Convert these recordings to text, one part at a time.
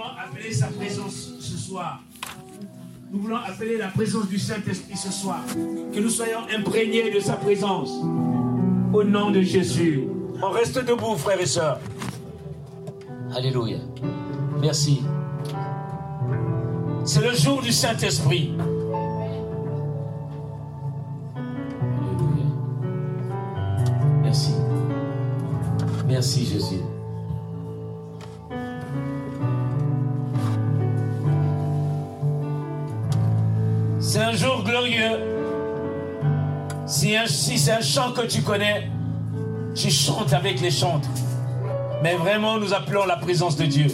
voulons appeler sa présence ce soir. Nous voulons appeler la présence du Saint-Esprit ce soir. Que nous soyons imprégnés de sa présence. Au nom de Jésus. On reste debout, frères et sœurs. Alléluia. Merci. C'est le jour du Saint-Esprit. Alléluia. Merci. Merci Jésus. C'est un jour glorieux. Si, c'est un chant que tu connais, tu chantes avec les chantres. Mais vraiment, nous appelons la présence de Dieu.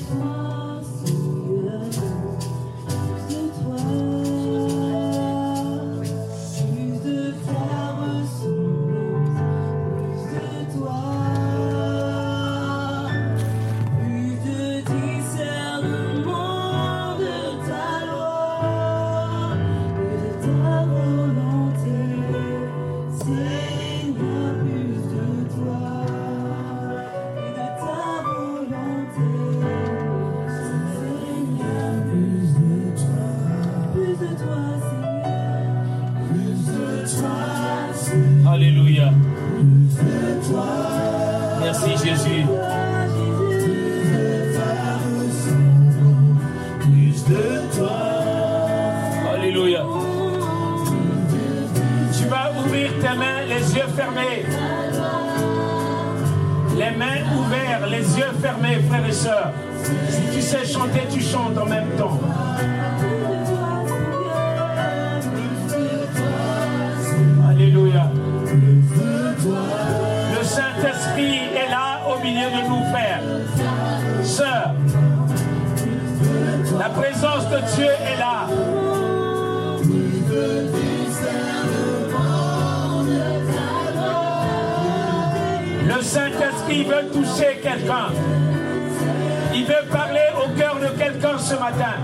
Dieu est là. Le Saint-Esprit veut toucher quelqu'un. Il veut parler au cœur de quelqu'un ce matin.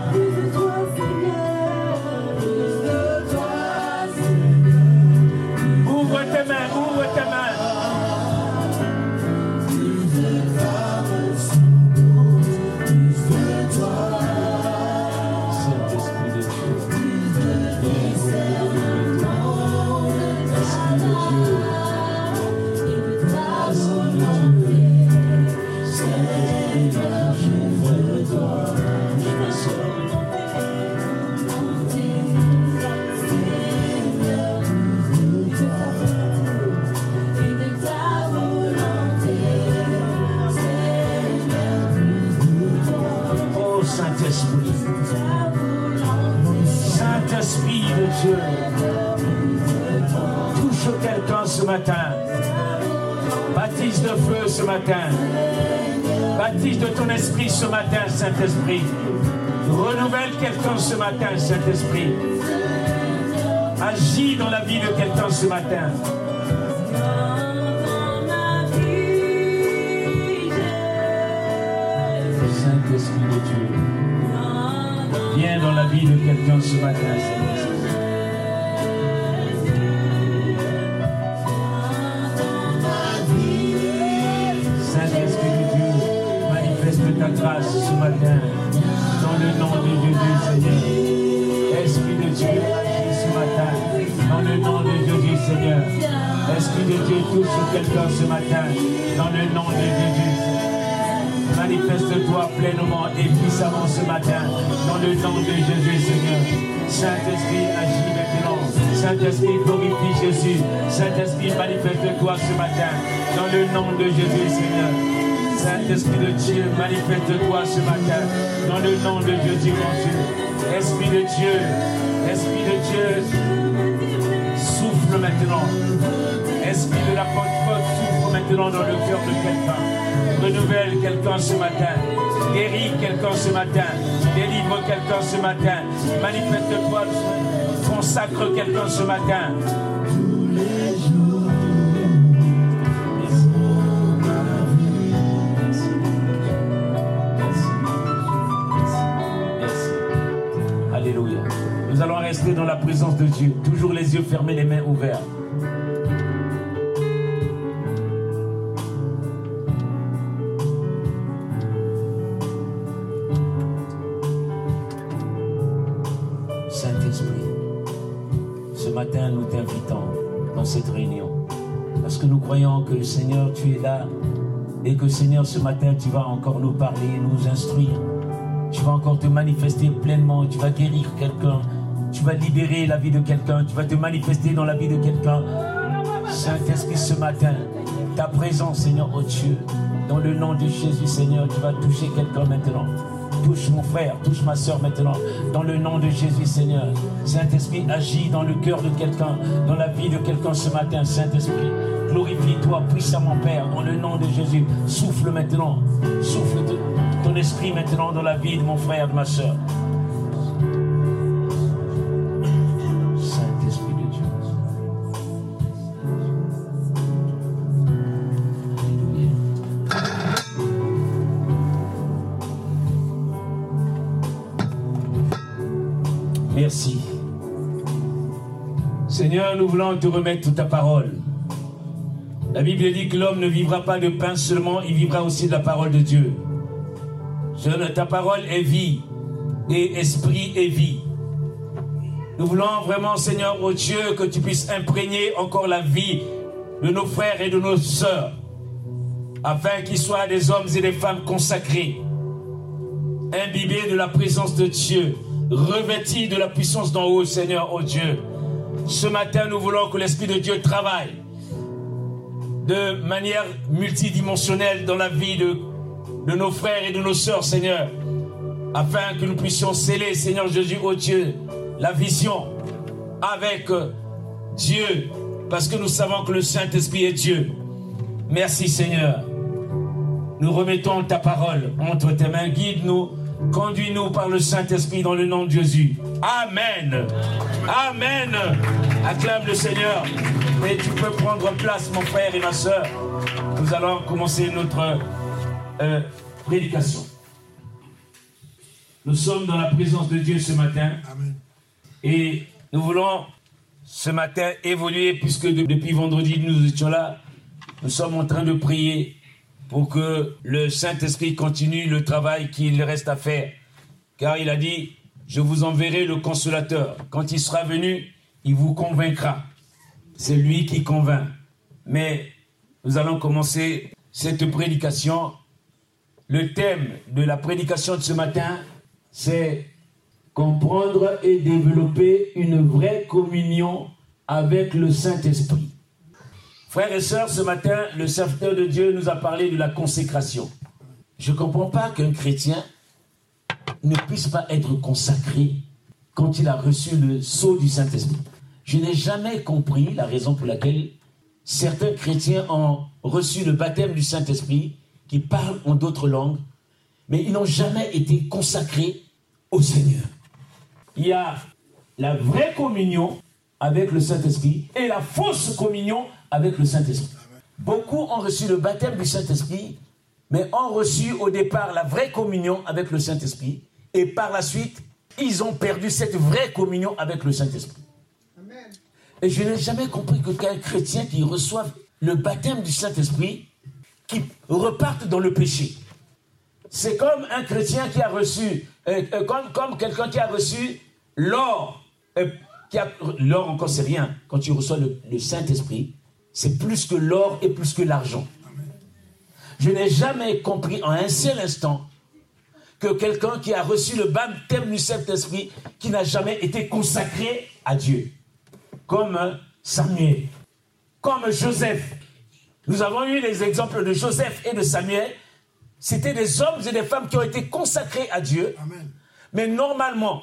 Ce matin. Baptise de ton esprit ce matin, Saint-Esprit. Renouvelle quelqu'un ce matin, Saint-Esprit. Agis dans la vie de quelqu'un ce matin. Saint-Esprit de Dieu. Viens dans la vie de quelqu'un ce matin, matin, dans le nom de Jésus, Seigneur. Esprit de Dieu, ce matin, dans le nom de Jésus, Seigneur. Esprit de Dieu, touche quelqu'un ce matin, dans le nom de Jésus. Manifeste-toi pleinement et puissamment ce matin, dans le nom de Jésus, Seigneur. Saint-Esprit, agis maintenant. Saint-Esprit, glorifie Jésus. Saint-Esprit, manifeste-toi ce matin, dans le nom de Jésus, Seigneur. Saint-Esprit de Dieu, manifeste-toi ce matin, dans le nom de mon Dieu. Esprit de Dieu, Esprit de Dieu, souffle maintenant. Esprit de la Pentecôte, souffle maintenant dans le cœur de quelqu'un. Renouvelle quelqu'un ce matin. Guéris quelqu'un ce matin. Délivre quelqu'un ce matin. Manifeste-toi. Consacre quelqu'un ce matin. la présence de Dieu. Toujours les yeux fermés, les mains ouvertes. Saint-Esprit, ce matin nous t'invitons dans cette réunion. Parce que nous croyons que Seigneur, tu es là et que Seigneur, ce matin, tu vas encore nous parler, nous instruire. Tu vas encore te manifester pleinement, tu vas guérir quelqu'un, tu vas libérer la vie de quelqu'un. Tu vas te manifester dans la vie de quelqu'un. Saint-Esprit, ce matin, ta présence, Seigneur, oh Dieu, dans le nom de Jésus, Seigneur, tu vas toucher quelqu'un maintenant. Touche mon frère, touche ma soeur maintenant. Dans le nom de Jésus, Seigneur. Saint-Esprit, agit dans le cœur de quelqu'un, dans la vie de quelqu'un ce matin, Saint-Esprit. Glorifie-toi puissamment, Père, dans le nom de Jésus. Souffle maintenant. Souffle ton esprit maintenant dans la vie de mon frère, de ma soeur. Nous voulons te remettre ta parole. La Bible dit que l'homme ne vivra pas de pain seulement, il vivra aussi de la parole de Dieu. ta parole est vie et esprit est vie. Nous voulons vraiment, Seigneur, oh Dieu, que tu puisses imprégner encore la vie de nos frères et de nos sœurs, afin qu'ils soient des hommes et des femmes consacrés, imbibés de la présence de Dieu, revêtis de la puissance d'en haut, Seigneur, oh Dieu. Ce matin, nous voulons que l'Esprit de Dieu travaille de manière multidimensionnelle dans la vie de, nos frères et de nos sœurs, Seigneur, afin que nous puissions sceller, Seigneur Jésus, oh Dieu, la vision avec Dieu, parce que nous savons que le Saint-Esprit est Dieu. Merci, Seigneur. Nous remettons ta parole entre tes mains. Guide-nous, conduis-nous par le Saint-Esprit dans le nom de Jésus. Amen. Amen. Acclame le Seigneur. Et tu peux prendre place, mon frère et ma soeur. Nous allons commencer notre euh, prédication. Nous sommes dans la présence de Dieu ce matin. Et nous voulons ce matin évoluer, puisque depuis vendredi, nous étions là. Nous sommes en train de prier pour que le Saint-Esprit continue le travail qu'il reste à faire. Car il a dit, je vous enverrai le consolateur. Quand il sera venu, il vous convaincra. C'est lui qui convainc. Mais nous allons commencer cette prédication. Le thème de la prédication de ce matin, c'est comprendre et développer une vraie communion avec le Saint-Esprit. Frères et sœurs, ce matin, le serviteur de Dieu nous a parlé de la consécration. Je ne comprends pas qu'un chrétien ne puisse pas être consacré quand il a reçu le sceau du Saint-Esprit. Je n'ai jamais compris la raison pour laquelle certains chrétiens ont reçu le baptême du Saint-Esprit, qui parlent en d'autres langues, mais ils n'ont jamais été consacrés au Seigneur. Il y a la vraie communion avec le Saint-Esprit et la fausse communion avec le Saint-Esprit. Beaucoup ont reçu le baptême du Saint-Esprit, mais ont reçu au départ la vraie communion avec le Saint-Esprit, et par la suite, ils ont perdu cette vraie communion avec le Saint-Esprit. Et je n'ai jamais compris que qu'un chrétien qui reçoive le baptême du Saint-Esprit, qui reparte dans le péché. C'est comme un chrétien qui a reçu, euh, euh, comme, quelqu'un qui a reçu l'or. Euh, l'or encore c'est rien. Quand tu reçois le Saint-Esprit, c'est plus que l'or et plus que l'argent. Je n'ai jamais compris en un seul instant que quelqu'un qui a reçu le baptême du Saint-Esprit, qui n'a jamais été consacré à Dieu, comme Samuel, comme Joseph. Nous avons eu les exemples de Joseph et de Samuel. C'était des hommes et des femmes qui ont été consacrés à Dieu. Mais normalement,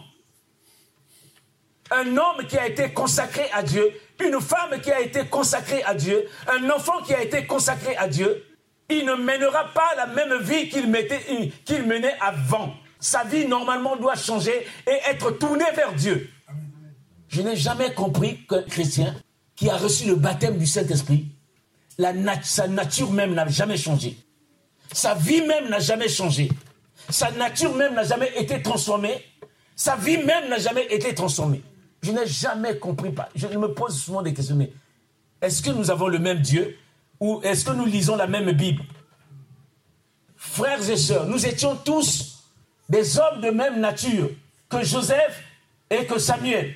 un homme qui a été consacré à Dieu, une femme qui a été consacrée à Dieu, un enfant qui a été consacré à Dieu, il ne mènera pas la même vie qu'il menait avant. Sa vie, normalement, doit changer et être tournée vers Dieu. Je n'ai jamais compris qu'un chrétien qui a reçu le baptême du Saint-Esprit, sa nature même n'a jamais changé. Sa vie même n'a jamais changé. Sa nature même n'a jamais été transformée. Sa vie même n'a jamais été transformée. Je n'ai jamais compris. Pas. Je me pose souvent des questions. Mais est-ce que nous avons le même Dieu ou est-ce que nous lisons la même Bible? Frères et sœurs, nous étions tous des hommes de même nature que Joseph et que Samuel.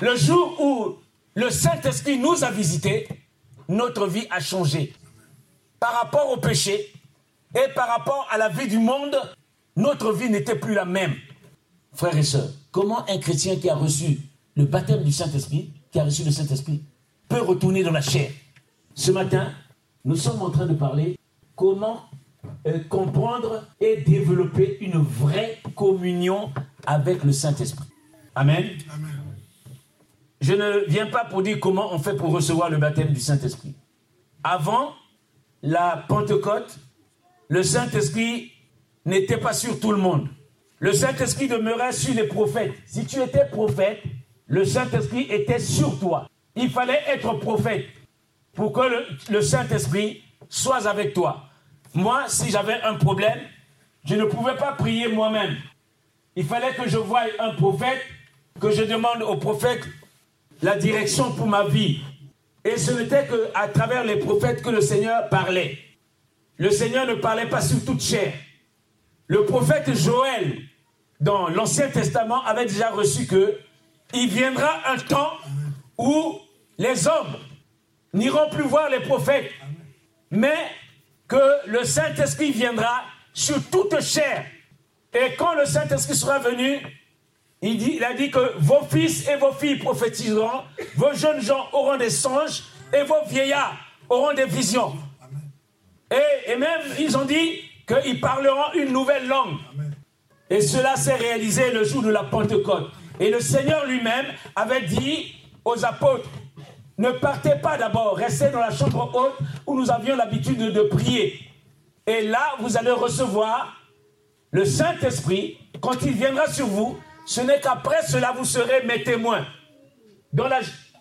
Le jour où le Saint-Esprit nous a visités, notre vie a changé. Par rapport au péché et par rapport à la vie du monde, notre vie n'était plus la même. Frères et sœurs, comment un chrétien qui a reçu le baptême du Saint-Esprit, qui a reçu le Saint-Esprit, peut retourner dans la chair Ce matin, nous sommes en train de parler comment euh, comprendre et développer une vraie communion avec le Saint-Esprit. Amen. Je ne viens pas pour dire comment on fait pour recevoir le baptême du Saint-Esprit. Avant la Pentecôte, le Saint-Esprit n'était pas sur tout le monde. Le Saint-Esprit demeurait sur les prophètes. Si tu étais prophète, le Saint-Esprit était sur toi. Il fallait être prophète pour que le, Saint-Esprit soit avec toi. Moi, si j'avais un problème, je ne pouvais pas prier moi-même. Il fallait que je voie un prophète, que je demande au prophète la direction pour ma vie. Et ce n'était qu'à travers les prophètes que le Seigneur parlait. Le Seigneur ne parlait pas sur toute chair. Le prophète Joël, dans l'Ancien Testament, avait déjà reçu que il viendra un temps où les hommes n'iront plus voir les prophètes, mais que le Saint-Esprit viendra sur toute chair. Et quand le Saint-Esprit sera venu, il, a dit que vos fils et vos filles prophétiseront, vos jeunes gens auront des songes et vos vieillards auront des visions. Et même, ils ont dit qu'ils parleront une nouvelle langue. Et cela s'est réalisé le jour de la Pentecôte. Et le Seigneur lui-même avait dit aux apôtres, ne partez pas d'abord, restez dans la chambre haute où nous avions l'habitude de, prier. Et là, vous allez recevoir le Saint-Esprit. Quand il viendra sur vous, ce n'est qu'après cela vous serez mes témoins.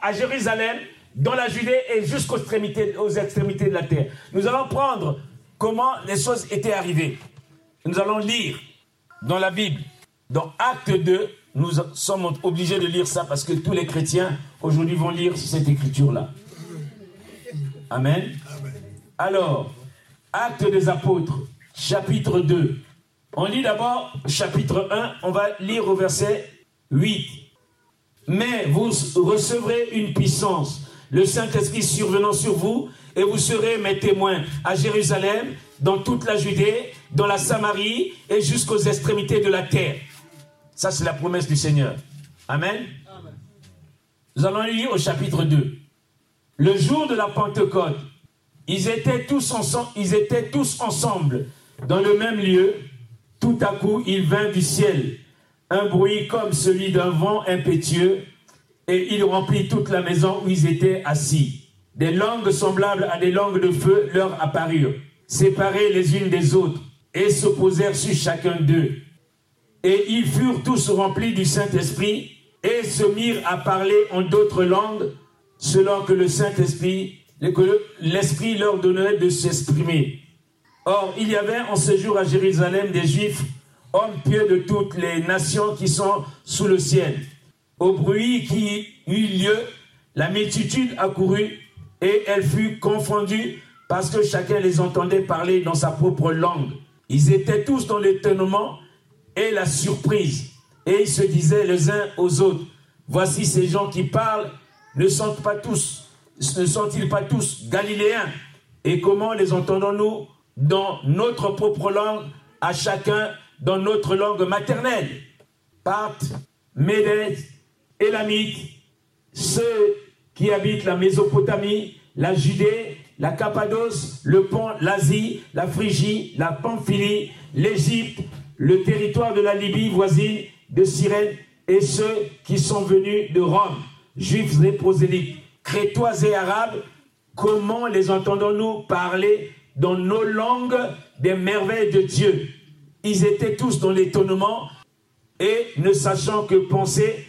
À Jérusalem, dans la Judée et jusqu'aux extrémités, extrémités de la terre. Nous allons prendre comment les choses étaient arrivées. Nous allons lire dans la Bible, dans Acte 2, nous sommes obligés de lire ça parce que tous les chrétiens aujourd'hui vont lire cette écriture-là. Amen. Alors, Acte des apôtres, chapitre 2. On lit d'abord chapitre 1, on va lire au verset 8. Mais vous recevrez une puissance, le Saint-Esprit survenant sur vous, et vous serez mes témoins à Jérusalem, dans toute la Judée, dans la Samarie et jusqu'aux extrémités de la terre. Ça, c'est la promesse du Seigneur. Amen. Nous allons lire au chapitre 2. Le jour de la Pentecôte, ils étaient tous ensemble, ils étaient tous ensemble dans le même lieu. Tout à coup, il vint du ciel un bruit comme celui d'un vent impétueux, et il remplit toute la maison où ils étaient assis. Des langues semblables à des langues de feu leur apparurent, séparées les unes des autres, et se posèrent sur chacun d'eux. Et ils furent tous remplis du Saint-Esprit, et se mirent à parler en d'autres langues, selon que le Saint-Esprit, leur donnait de s'exprimer. Or, il y avait en ce jour à Jérusalem des Juifs, hommes pieux de toutes les nations qui sont sous le ciel. Au bruit qui eut lieu, la multitude accourut et elle fut confondue parce que chacun les entendait parler dans sa propre langue. Ils étaient tous dans l'étonnement et la surprise. Et ils se disaient les uns aux autres, voici ces gens qui parlent, ne sont pas tous, ne sont-ils pas tous galiléens? Et comment les entendons-nous dans notre propre langue, à chacun dans notre langue maternelle? Parthes, Médès, Élamites, ceux qui habitent la Mésopotamie, la Judée, la Cappadoce, le Pont, l'Asie, la Phrygie, la Pamphylie, l'Égypte, le territoire de la Libye voisine, de Cyrène, et ceux qui sont venus de Rome, juifs et prosélytes, crétois et arabes, comment les entendons-nous parler dans nos langues des merveilles de Dieu? Ils étaient tous dans l'étonnement et ne sachant que penser,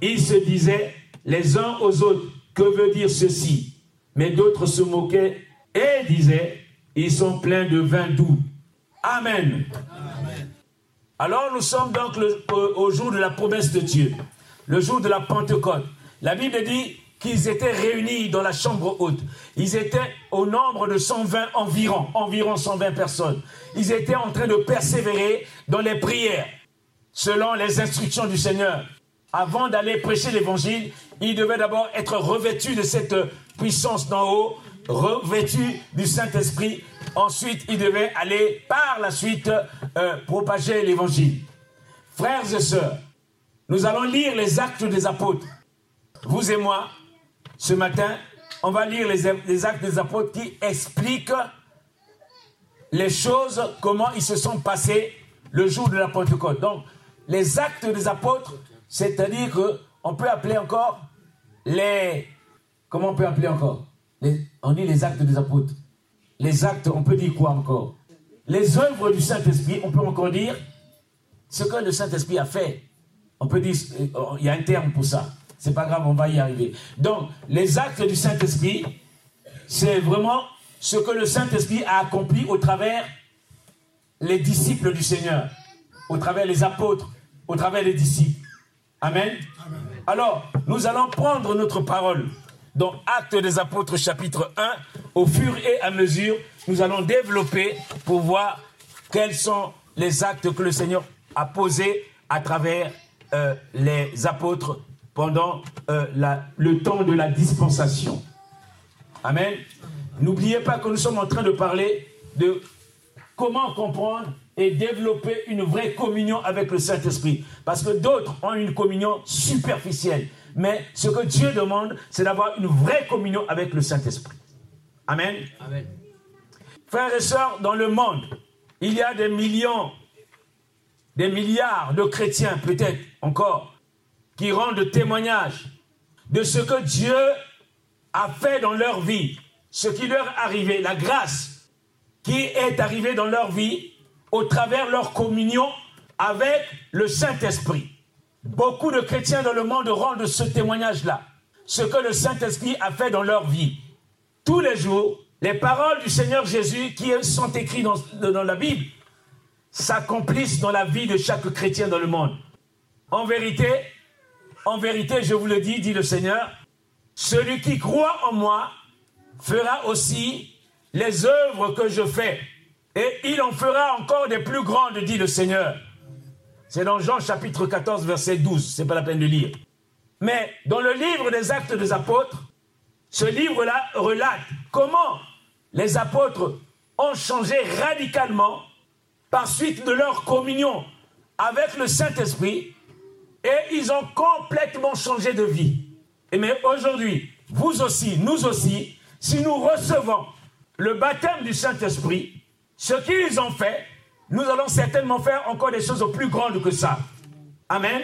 ils se disaient les uns aux autres, que veut dire ceci? Mais d'autres se moquaient et disaient, ils sont pleins de vin doux. Amen. Alors nous sommes donc au, jour de la promesse de Dieu, le jour de la Pentecôte. La Bible dit qu'ils étaient réunis dans la chambre haute. Ils étaient au nombre de 120 environ, environ 120 personnes. Ils étaient en train de persévérer dans les prières, selon les instructions du Seigneur. avant d'aller prêcher l'évangile, il devait d'abord être revêtu de cette puissance d'en haut, revêtu du Saint-Esprit. Ensuite, il devait aller par la suite euh, propager l'évangile. Frères et sœurs, nous allons lire les actes des apôtres. Vous et moi, ce matin, on va lire les, les actes des apôtres qui expliquent les choses, comment ils se sont passés le jour de la Pentecôte. Donc, les actes des apôtres, c'est-à-dire qu'on peut appeler encore les... Comment on peut appeler encore? On dit les actes des apôtres. Les actes, on peut dire quoi encore? Les œuvres du Saint-Esprit, on peut encore dire ce que le Saint-Esprit a fait. On peut dire, il y a un terme pour ça. C'est pas grave, on va y arriver. Donc, les actes du Saint-Esprit, c'est vraiment ce que le Saint-Esprit a accompli au travers les disciples du Seigneur, au travers les apôtres, au travers les disciples. Amen? Alors, nous allons prendre notre parole dans Actes des Apôtres chapitre 1. Au fur et à mesure, nous allons développer pour voir quels sont les actes que le Seigneur a posés à travers euh, les apôtres pendant euh, le temps de la dispensation. Amen. N'oubliez pas que nous sommes en train de parler de comment comprendre et développer une vraie communion avec le Saint-Esprit. Parce que d'autres ont une communion superficielle. Mais ce que Dieu demande, c'est d'avoir une vraie communion avec le Saint-Esprit. Amen. Amen. Frères et sœurs, dans le monde, il y a des millions, des milliards de chrétiens, peut-être encore, qui rendent témoignage de ce que Dieu a fait dans leur vie, ce qui leur est arrivé, la grâce qui est arrivé dans leur vie au travers leur communion avec le Saint-Esprit. Beaucoup de chrétiens dans le monde rendent ce témoignage-là, ce que le Saint-Esprit a fait dans leur vie. Tous les jours, les paroles du Seigneur Jésus qui sont écrites dans, la Bible s'accomplissent dans la vie de chaque chrétien dans le monde. En vérité, en vérité, je vous le dis, dit le Seigneur, celui qui croit en moi fera aussi les œuvres que je fais, et il en fera encore des plus grandes, dit le Seigneur. C'est dans Jean chapitre 14, verset 12, c'est pas la peine de lire. Mais dans le livre des actes des apôtres, ce livre-là relate comment les apôtres ont changé radicalement par suite de leur communion avec le Saint-Esprit et ils ont complètement changé de vie. Et mais aujourd'hui, vous aussi, nous aussi, si nous recevons le baptême du Saint-Esprit, ce qu'ils ont fait, nous allons certainement faire encore des choses plus grandes que ça. Amen.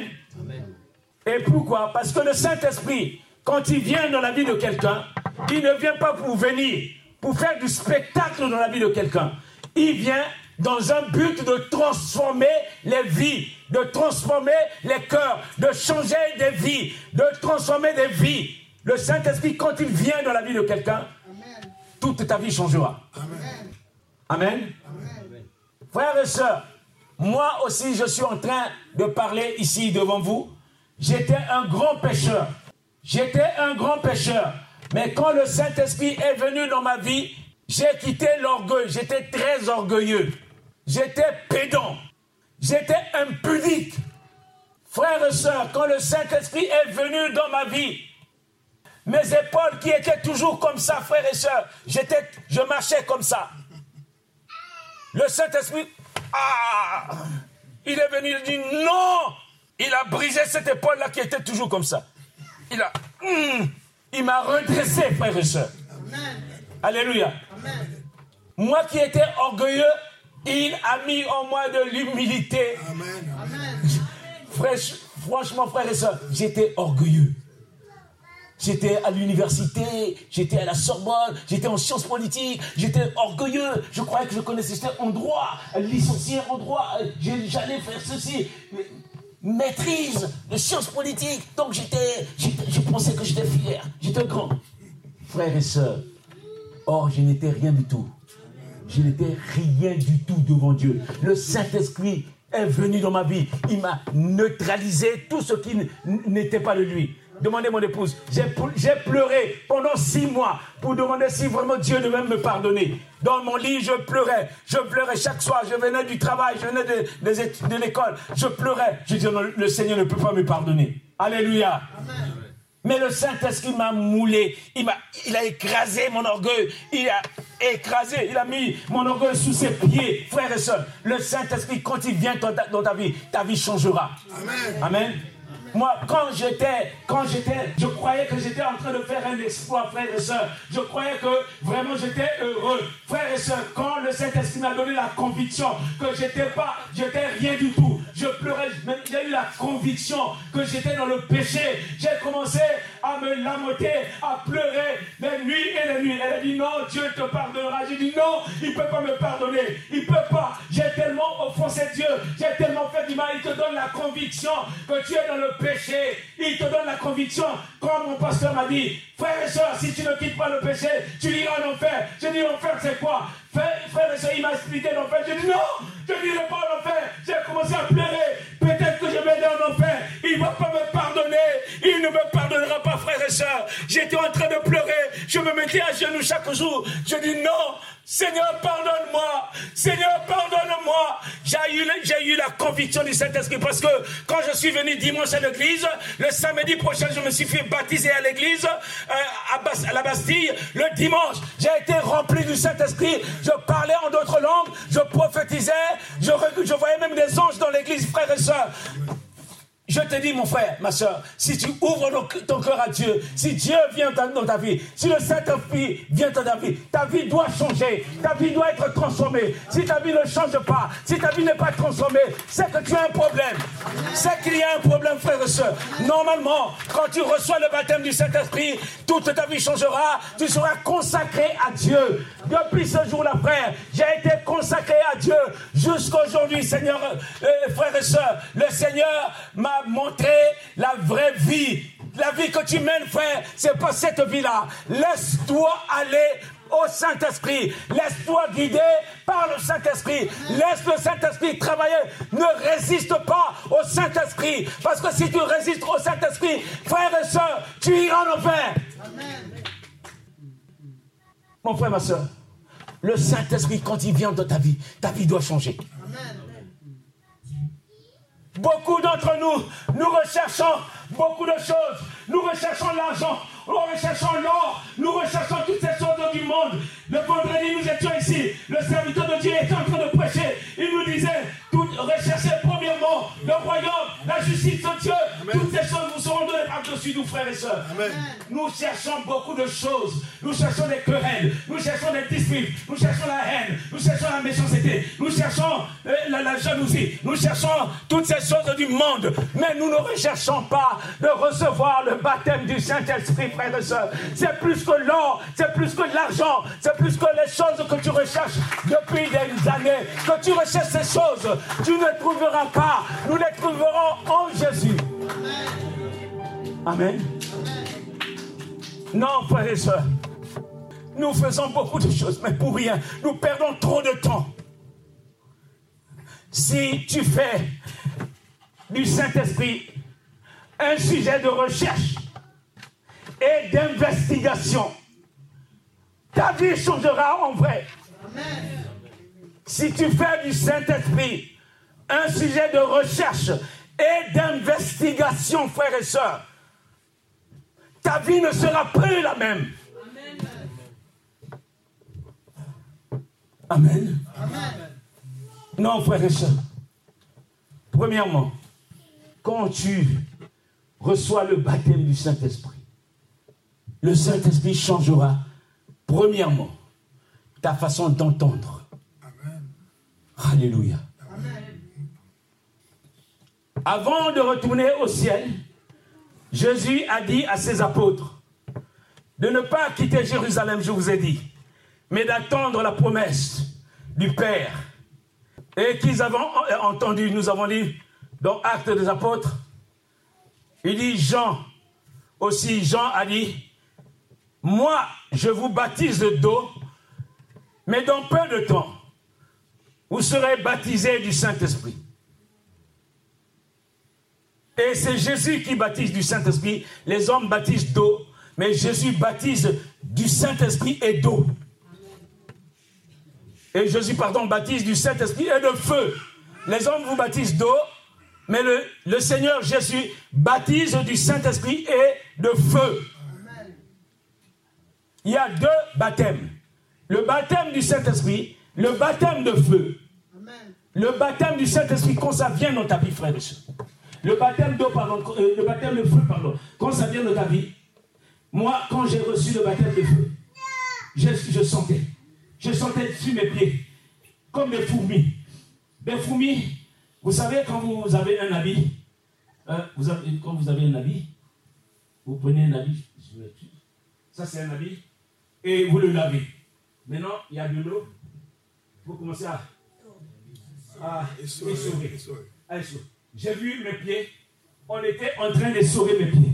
Et pourquoi? Parce que le Saint-Esprit, quand il vient dans la vie de quelqu'un, il ne vient pas pour venir, pour faire du spectacle dans la vie de quelqu'un. Il vient dans un but de transformer les vies, de transformer les cœurs, de changer des vies, de transformer des vies. Le Saint-Esprit, quand il vient dans la vie de quelqu'un, toute ta vie changera. Amen. Frères et sœurs, moi aussi je suis en train de parler ici devant vous. J'étais un grand pécheur. J'étais un grand pécheur. Mais quand le Saint-Esprit est venu dans ma vie, j'ai quitté l'orgueil. J'étais très orgueilleux. J'étais pédant. J'étais impudique. Frères et sœurs, quand le Saint-Esprit est venu dans ma vie, mes épaules qui étaient toujours comme ça, frères et sœurs, je marchais comme ça. Le Saint-Esprit, ah, il est venu, il dit non, il a brisé cette épaule-là qui était toujours comme ça. Il a, hmm, il m'a redressé, frères et sœurs. Alléluia. Moi qui étais orgueilleux, il a mis en moi de l'humilité. Franchement, frères et sœurs, j'étais orgueilleux. J'étais à l'université, j'étais à la Sorbonne, j'étais en sciences politiques, j'étais orgueilleux, je croyais que je connaissais, j'étais en droit, licencié en droit, j'allais faire ceci, maîtrise de sciences politiques, donc j'étais, je pensais que j'étais fier, j'étais grand. Frères et sœurs, or je n'étais rien du tout. Je n'étais rien du tout devant Dieu. Le Saint-Esprit est venu dans ma vie. Il m'a neutralisé tout ce qui n'était pas de lui. Demandez mon épouse. J'ai pleuré pendant six mois pour demander si vraiment Dieu devait me pardonner. Dans mon lit, je pleurais. Je pleurais chaque soir. Je venais du travail, je venais de, de l'école. Je pleurais. Je disais, non, le Seigneur ne peut pas me pardonner. Alléluia. Mais le Saint-Esprit m'a moulé, il, a écrasé mon orgueil, il a écrasé, il a mis mon orgueil sous ses pieds. Frères et sœurs, le Saint-Esprit, quand il vient dans ta, vie, ta vie changera. Amen. Amen. Moi, quand j'étais, quand j'étais, je croyais que j'étais en train de faire un exploit, frères et sœurs. Je croyais que vraiment j'étais heureux. Frères et sœurs, quand le Saint-Esprit m'a donné la conviction que j'étais pas, j'étais rien du tout. Je pleurais, j'ai eu la conviction que j'étais dans le péché. J'ai commencé à me lamoter, à pleurer les nuits et les nuits. Elle a dit non, Dieu te pardonnera. J'ai dit non, il ne peut pas me pardonner. Il ne peut pas. J'ai tellement offensé Dieu. J'ai tellement fait du mal. Il te donne la conviction que tu es dans le péché. Il te donne la conviction. Comme mon pasteur m'a dit, frère et soeur, si tu ne quittes pas le péché, tu iras en enfer. J'ai dit l'enfer c'est quoi? Frère, et soeur, il m'a expliqué l'enfer. J'ai dit non, je n'irai pas en enfer. J'ai commencé à pleurer. Peut-être que je vais aller en enfer. Il ne va pas me pardonner. Il ne me pardonnera pas, frère et soeur. J'étais en train de pleurer. Je me mettais à genoux chaque jour. Je dis non, Seigneur, pardonne-moi. Seigneur, pardonne-moi. J'ai eu, la conviction du Saint-Esprit parce que quand je suis venu dimanche à l'église, le samedi prochain, je me suis fait baptiser à l'église, euh, à, la Bastille. Le dimanche, j'ai été rempli du Saint-Esprit. Je parlais en d'autres langues, je prophétisais, je, je voyais même des anges dans l'église, frères et sœurs. Je te dis, mon frère, ma soeur, si tu ouvres ton cœur à Dieu, si Dieu vient dans ta vie, si le Saint-Esprit vient dans ta vie, ta vie doit changer, ta vie doit être transformée. Si ta vie ne change pas, si ta vie n'est pas transformée, c'est que tu as un problème. C'est qu'il y a un problème, frère et soeur. Normalement, quand tu reçois le baptême du Saint-Esprit, toute ta vie changera, tu seras consacré à Dieu. Depuis ce jour-là, frère, j'ai été consacré à Dieu jusqu'aujourd'hui, Seigneur, euh, frère et soeur. Le Seigneur m'a montrer la vraie vie. La vie que tu mènes, frère, c'est pas cette vie-là. Laisse-toi aller au Saint-Esprit. Laisse-toi guider par le Saint-Esprit. Laisse le Saint-Esprit travailler. Ne résiste pas au Saint-Esprit. Parce que si tu résistes au Saint-Esprit, frère et soeur, tu iras en enfer. Mon frère, ma soeur, le Saint-Esprit, quand il vient dans ta vie, ta vie doit changer. Beaucoup d'entre nous, nous recherchons beaucoup de choses. Nous recherchons l'argent, nous recherchons l'or, nous recherchons toutes ces choses du monde. Le vendredi, nous étions ici. Le serviteur de Dieu était en train de nous, frères et sœurs. Nous cherchons beaucoup de choses. Nous cherchons des querelles. Nous cherchons des disputes. Nous cherchons la haine. Nous cherchons la méchanceté. Nous cherchons euh, la, jalousie. Nous cherchons toutes ces choses du monde. Mais nous ne recherchons pas de recevoir le baptême du Saint-Esprit, frères et sœurs. C'est plus que l'or. C'est plus que l'argent. C'est plus que les choses que tu recherches depuis des années. Que tu recherches ces choses tu ne trouveras pas. Nous les trouverons en Jésus. Amen. Non, frères et sœurs. Nous faisons beaucoup de choses, mais pour rien. Nous perdons trop de temps. Si tu fais du Saint-Esprit un sujet de recherche et d'investigation, ta vie changera en vrai. Si tu fais du Saint-Esprit un sujet de recherche et d'investigation, frères et sœurs, ta vie ne sera plus la même. Amen. Amen. Non, frères et sœurs. Premièrement, quand tu reçois le baptême du Saint-Esprit, le Saint-Esprit changera, premièrement, ta façon d'entendre. Alléluia. Avant de retourner au ciel, Jésus a dit à ses apôtres de ne pas quitter Jérusalem, je vous ai dit, mais d'attendre la promesse du Père. Et qu'ils avaient entendu, nous avons dit dans Actes des Apôtres, il dit Jean, aussi Jean a dit, moi je vous baptise d'eau, mais dans peu de temps, vous serez baptisés du Saint-Esprit. Et c'est Jésus qui baptise du Saint-Esprit. Les hommes baptisent d'eau, mais Jésus baptise du Saint-Esprit et d'eau. Et Jésus, pardon, baptise du Saint-Esprit et de feu. Les hommes vous baptisent d'eau, Mais le, le Seigneur Jésus baptise du Saint-Esprit et de feu. Il y a deux baptêmes. Le baptême du Saint-Esprit, le baptême de feu. Le baptême du Saint-Esprit, quand ça vient dans ta vie, frère et. Le baptême d'eau, pardon, euh, le baptême de feu, pardon, quand ça vient dans ta vie, moi, quand j'ai reçu le baptême de feu, je, je sentais, je sentais sur mes pieds, comme des fourmis. Des fourmis, vous savez, quand vous avez un habit, euh, vous avez, quand vous avez un habit, vous prenez un habit, ça c'est un habit, et vous le lavez. Maintenant, il y a de l'eau, vous commencez à, à essorer. J'ai vu mes pieds, on était en train d'essorer mes pieds.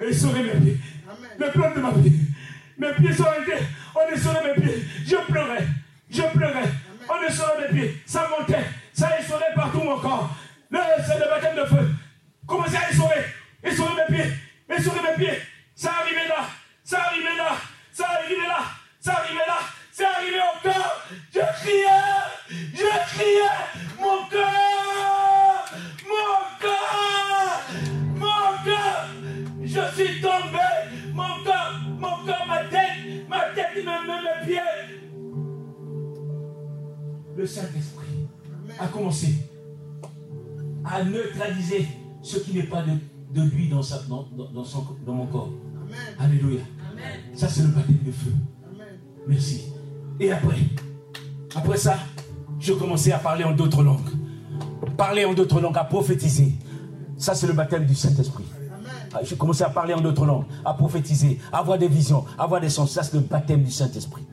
Essorer mes pieds. Le plan de ma vie. Mes pieds sont été, on essorait mes pieds. Je pleurais, je pleurais. On essorait mes pieds, ça montait, ça essorait partout mon corps. C'est le baptême de feu. Commencez à essorer, essorer mes pieds, essorer mes pieds. Ça arrivait là, ça arrivait là, ça arrivait là, ça arrivait là, c'est arrivé au cœur. Je criais, je criais, mon cœur, cœur, mon cœur. Je suis tombé, mon cœur, mon cœur, ma tête, ma tête, même mes pieds. Le Saint-Esprit a commencé à neutraliser ce qui n'est pas de, lui dans, sa, dans, son, dans mon corps. Alléluia. Ça, c'est le baptême de feu. Merci. Et après, après ça, je commençais à parler en d'autres langues. Parler en d'autres langues, à prophétiser. Ça, c'est le baptême du Saint-Esprit. Ah, je commençais à parler en d'autres langues, à prophétiser, à avoir des visions, à avoir des sens. Ça, c'est le baptême du Saint-Esprit.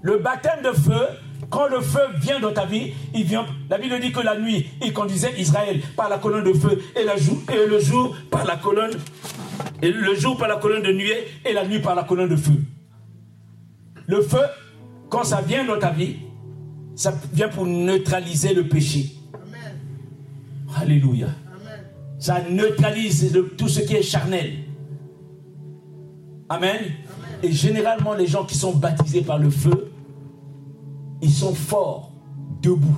Le baptême de feu, quand le feu vient dans ta vie, il vient. La Bible dit que la nuit, il conduisait Israël par la colonne de feu et, la jour, et le jour par la colonne, et le jour par la colonne de nuée et la nuit par la colonne de feu. Le feu, quand ça vient dans ta vie, ça vient pour neutraliser le péché. Alléluia. Ça neutralise tout ce qui est charnel. Amen. Et généralement, les gens qui sont baptisés par le feu, ils sont forts, debout.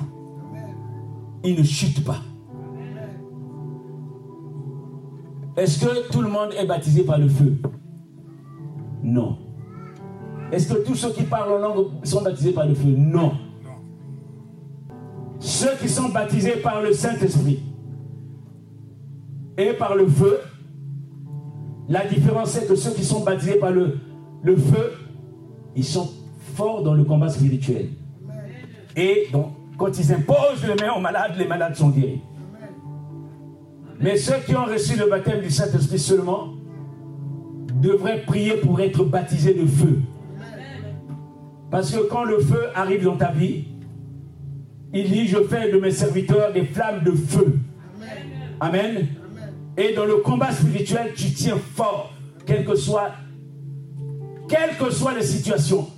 Ils ne chutent pas. Est-ce que tout le monde est baptisé par le feu? Non. Est-ce que tous ceux qui parlent en langue sont baptisés par le feu? Non. Ceux qui sont baptisés par le Saint-Esprit et par le feu, la différence c'est que ceux qui sont baptisés par le, feu, ils sont forts dans le combat spirituel. Et donc, quand ils imposent les mains aux malades, les malades sont guéris. Mais ceux qui ont reçu le baptême du Saint-Esprit seulement devraient prier pour être baptisés de feu. Parce que quand le feu arrive dans ta vie, il dit, je fais de mes serviteurs des flammes de feu. Amen. Et dans le combat spirituel, tu tiens fort, quelles que soient, quelles que soient les situations.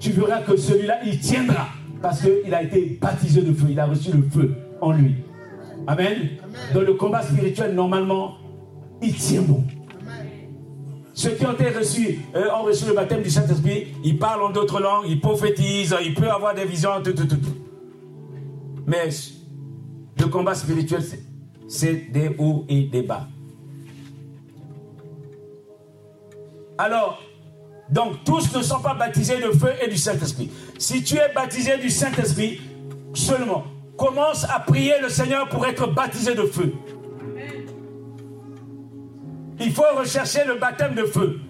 Tu verras que celui-là, il tiendra. Parce qu'il a été baptisé de feu. Il a reçu le feu en lui. Amen. Dans le combat spirituel, normalement, il tient bon. Ceux qui ont été reçus, euh, ont reçu le baptême du Saint-Esprit, ils parlent en d'autres langues, ils prophétisent, ils peuvent avoir des visions, tout, tout, tout. Mais le combat spirituel, c'est des hauts et des bas. Alors, donc tous ne sont pas baptisés de feu et du Saint-Esprit. Si tu es baptisé du Saint-Esprit, seulement, commence à prier le Seigneur pour être baptisé de feu. Il faut rechercher le baptême de feu.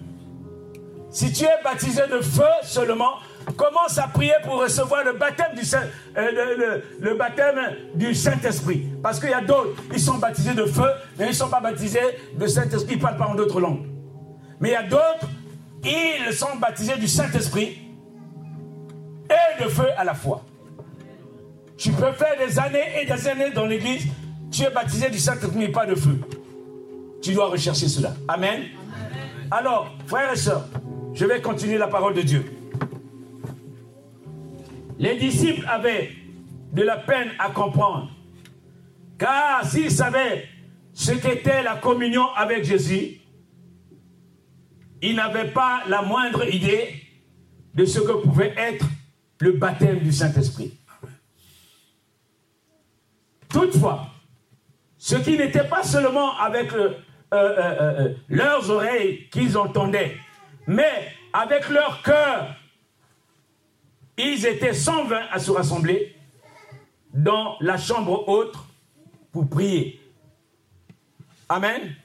Si tu es baptisé de feu seulement, commence à prier pour recevoir le baptême du, Saint, euh, le, baptême du Saint-Esprit. Parce qu'il y a d'autres, ils sont baptisés de feu, mais ils ne sont pas baptisés de Saint-Esprit, ils ne parlent pas en d'autres langues. Mais il y a d'autres, ils sont baptisés du Saint-Esprit et de feu à la fois. Tu peux faire des années et des années dans l'église, tu es baptisé du Saint-Esprit, mais pas de feu. Tu dois rechercher cela. Amen. Alors, frères et sœurs, je vais continuer la parole de Dieu. Les disciples avaient de la peine à comprendre. Car s'ils savaient ce qu'était la communion avec Jésus, ils n'avaient pas la moindre idée de ce que pouvait être le baptême du Saint-Esprit. Toutefois, Ce qui n'était pas seulement avec euh, euh, leurs oreilles qu'ils entendaient, mais avec leur cœur. Ils étaient 120 à se rassembler dans la chambre haute pour prier. Amen.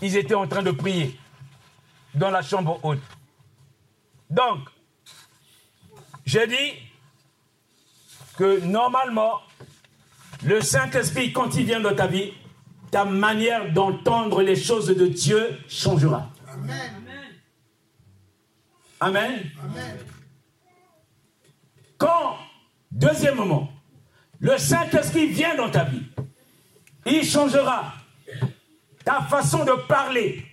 Ils étaient en train de prier dans la chambre haute. Donc, je dis que normalement, le Saint-Esprit, quand il vient dans ta vie, ta manière d'entendre les choses de Dieu changera. Amen. Amen. Amen. Quand, deuxièmement, le Saint-Esprit vient dans ta vie, il changera ta façon de parler.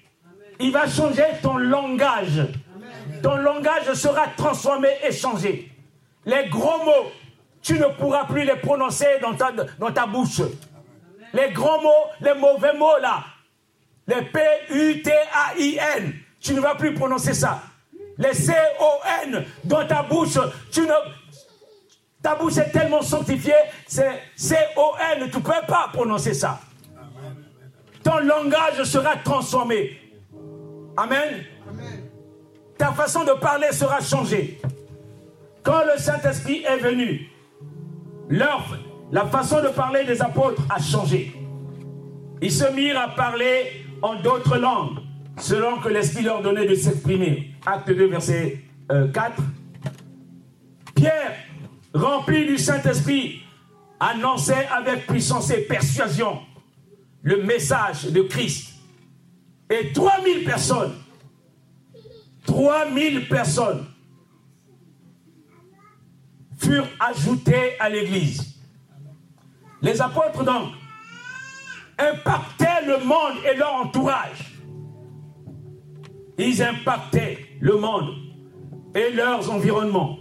Il va changer ton langage. Ton langage sera transformé et changé. Les gros mots, tu ne pourras plus les prononcer dans ta, dans ta bouche. Les grands mots, les mauvais mots là, les P-U-T-A-I-N, tu ne vas plus prononcer ça. Les C-O-N dans ta bouche, tu ne, ta bouche est tellement sanctifiée, c'est C-O-N, tu ne peux pas prononcer ça. Ton langage sera transformé. Amen. Ta façon de parler sera changée. Quand le Saint-Esprit est venu, leur, la façon de parler des apôtres a changé. Ils se mirent à parler en d'autres langues, selon que l'Esprit leur donnait de s'exprimer. Acte 2, verset 4. Euh, Pierre, rempli du Saint-Esprit, annonçait avec puissance et persuasion le message de Christ. Et 3000 personnes, 3000 personnes furent ajoutées à l'Église. Les apôtres donc impactaient le monde et leur entourage. Ils impactaient le monde et leurs environnements.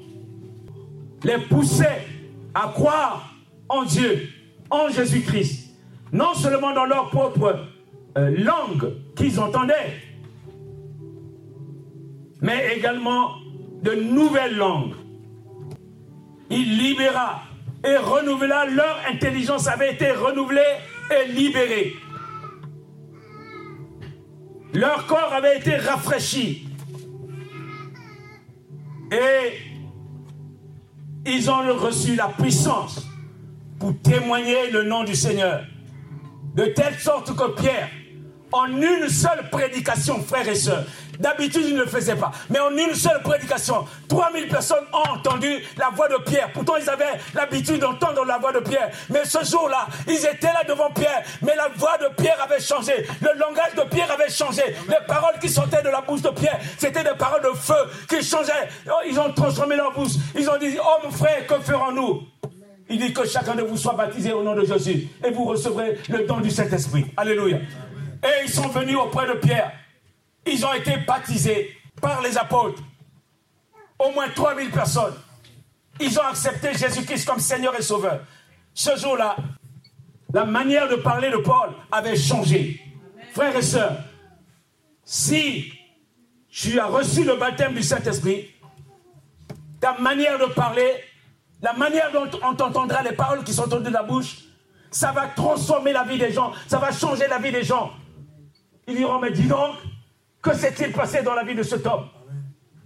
Les poussaient à croire en Dieu, en Jésus-Christ non seulement dans leur propre euh, langue qu'ils entendaient, mais également de nouvelles langues. Il libéra et renouvela, leur intelligence avait été renouvelée et libérée. Leur corps avait été rafraîchi. Et ils ont reçu la puissance pour témoigner le nom du Seigneur. De telle sorte que Pierre, en une seule prédication, frères et sœurs, d'habitude il ne le faisait pas, mais en une seule prédication, 3000 personnes ont entendu la voix de Pierre. Pourtant ils avaient l'habitude d'entendre la voix de Pierre. Mais ce jour-là, ils étaient là devant Pierre, mais la voix de Pierre avait changé. Le langage de Pierre avait changé. Les paroles qui sortaient de la bouche de Pierre, c'était des paroles de feu qui changeaient. Oh, ils ont transformé leur bouche. Ils ont dit, oh mon frère, que ferons-nous? Il dit que chacun de vous soit baptisé au nom de Jésus et vous recevrez le don du Saint-Esprit. Alléluia. Et ils sont venus auprès de Pierre. Ils ont été baptisés par les apôtres. Au moins 3000 personnes. Ils ont accepté Jésus-Christ comme Seigneur et Sauveur. Ce jour-là, la manière de parler de Paul avait changé. Frères et sœurs, si tu as reçu le baptême du Saint-Esprit, ta manière de parler la manière dont on t'entendra les paroles qui sont entendues de la bouche, ça va transformer la vie des gens, ça va changer la vie des gens. Ils diront, mais dis donc, que s'est-il passé dans la vie de cet homme?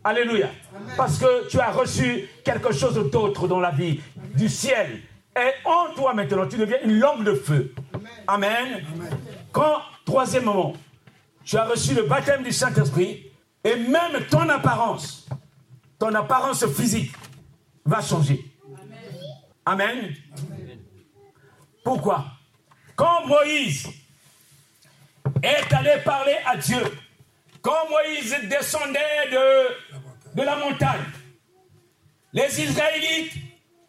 Alléluia. Parce que tu as reçu quelque chose d'autre dans la vie, du ciel. Et en toi maintenant, tu deviens une langue de feu. Amen. Quand, troisièmement, tu as reçu le baptême du Saint-Esprit, et même ton apparence, ton apparence physique va changer. Amen. Pourquoi? Quand Moïse est allé parler à Dieu, quand Moïse descendait de, de la montagne, les Israélites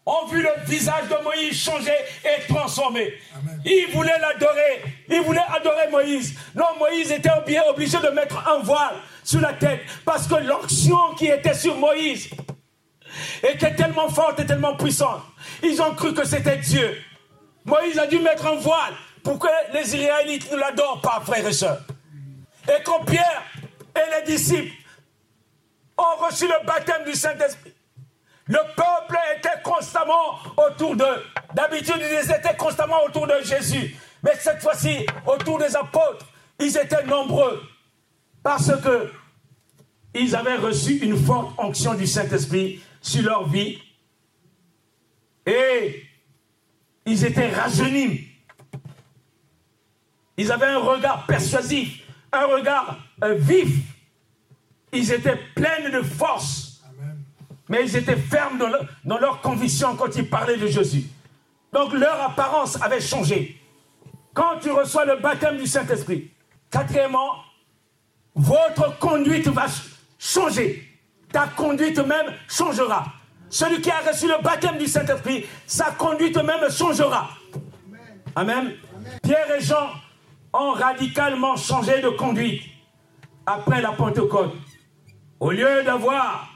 ont vu le visage de Moïse changer et transformer. Ils voulaient l'adorer. Ils voulaient adorer Moïse. Non, Moïse était bien obligé de mettre un voile sur la tête parce que l'onction qui était sur Moïse était tellement forte et tellement puissante. Ils ont cru que c'était Dieu. Moïse a dû mettre un voile pour que les Israélites ne l'adorent pas, frères et sœurs. Et quand Pierre et les disciples ont reçu le baptême du Saint-Esprit, le peuple était constamment autour d'eux. D'habitude, ils étaient constamment autour de Jésus. Mais cette fois-ci, autour des apôtres, ils étaient nombreux parce que ils avaient reçu une forte onction du Saint-Esprit sur leur vie et ils étaient rajeunis. Ils avaient un regard persuasif, un regard euh, vif. Ils étaient pleins de force. Mais ils étaient fermes dans, dans leur conviction quand ils parlaient de Jésus. Donc leur apparence avait changé. Quand tu reçois le baptême du Saint-Esprit, quatrièmement, votre conduite va changer. Ta conduite même changera. Celui qui a reçu le baptême du Saint-Esprit, sa conduite même changera. Amen. Pierre et Jean ont radicalement changé de conduite après la Pentecôte. Au lieu d'avoir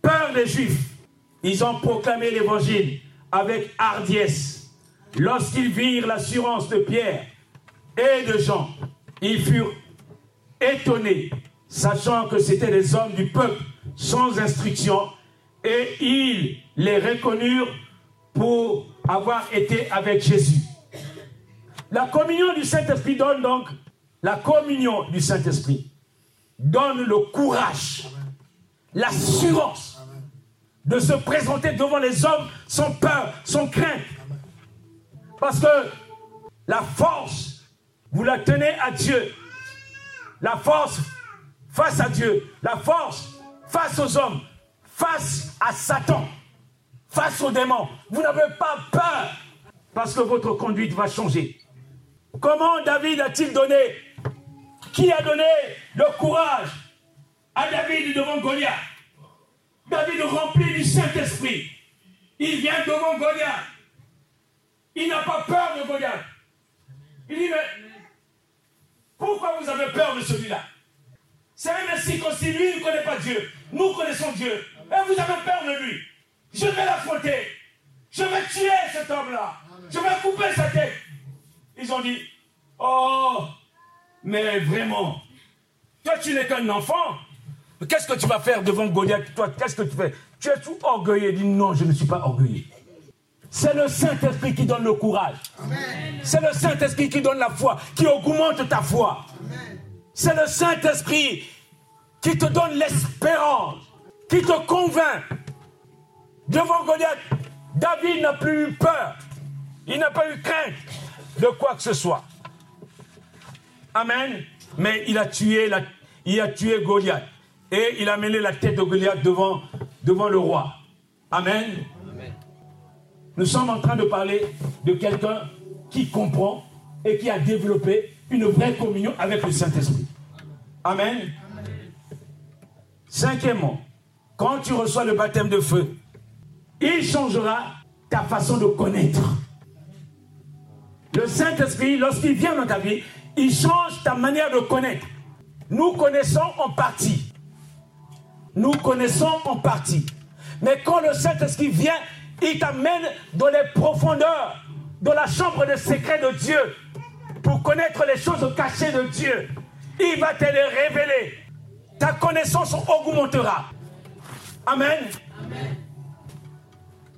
peur des Juifs, ils ont proclamé l'évangile avec hardiesse. Lorsqu'ils virent l'assurance de Pierre et de Jean, ils furent étonnés, sachant que c'étaient des hommes du peuple sans instruction, et ils les reconnurent pour avoir été avec Jésus. La communion du Saint-Esprit donne donc, la communion du Saint-Esprit donne le courage, l'assurance de se présenter devant les hommes sans peur, sans crainte. Parce que la force, vous la tenez à Dieu. La force face à Dieu. La force face aux hommes. Face à Satan. Face aux démons. Vous n'avez pas peur. Parce que votre conduite va changer. Comment David a-t-il donné Qui a donné le courage à David devant Goliath David rempli du Saint-Esprit. Il vient devant Goliath. Il n'a pas peur de Goliath. Il dit, mais pourquoi vous avez peur de celui-là? C'est un si lui ne connaît pas Dieu, nous connaissons Dieu. Et vous avez peur de lui. Je vais l'affronter. Je vais tuer cet homme-là. Je vais couper sa tête. Ils ont dit, oh, mais vraiment, toi tu n'es qu'un enfant. Qu'est-ce que tu vas faire devant Goliath? Toi, qu'est-ce que tu fais? Tu es tout orgueilleux. Il dit non, je ne suis pas orgueilleux. C'est le Saint-Esprit qui donne le courage. C'est le Saint-Esprit qui donne la foi, qui augmente ta foi. C'est le Saint-Esprit qui te donne l'espérance, qui te convainc. Devant Goliath, David n'a plus eu peur. Il n'a pas eu crainte de quoi que ce soit. Amen. Mais il a tué, la, il a tué Goliath et il a mené la tête de Goliath devant, devant le roi. Amen. Nous sommes en train de parler de quelqu'un qui comprend et qui a développé une vraie communion avec le Saint-Esprit. Amen. Cinquièmement, quand tu reçois le baptême de feu, il changera ta façon de connaître. Le Saint-Esprit, lorsqu'il vient dans ta vie, il change ta manière de connaître. Nous connaissons en partie. Nous connaissons en partie. Mais quand le Saint-Esprit vient, il t'amène dans les profondeurs, dans la chambre de secret de Dieu, pour connaître les choses cachées de Dieu. Il va te les révéler. Ta connaissance augmentera. Amen.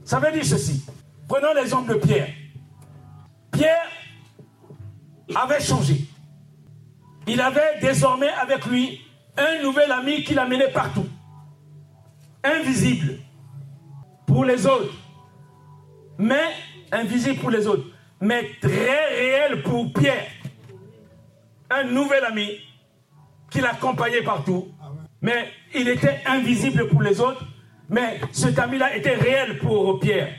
Ça veut dire ceci. Prenons l'exemple de Pierre. Pierre avait changé. Il avait désormais avec lui un nouvel ami qui l'amenait partout invisible pour les autres, mais invisible pour les autres, mais très réel pour Pierre. Un nouvel ami qui l'accompagnait partout, mais il était invisible pour les autres, mais cet ami-là était réel pour Pierre.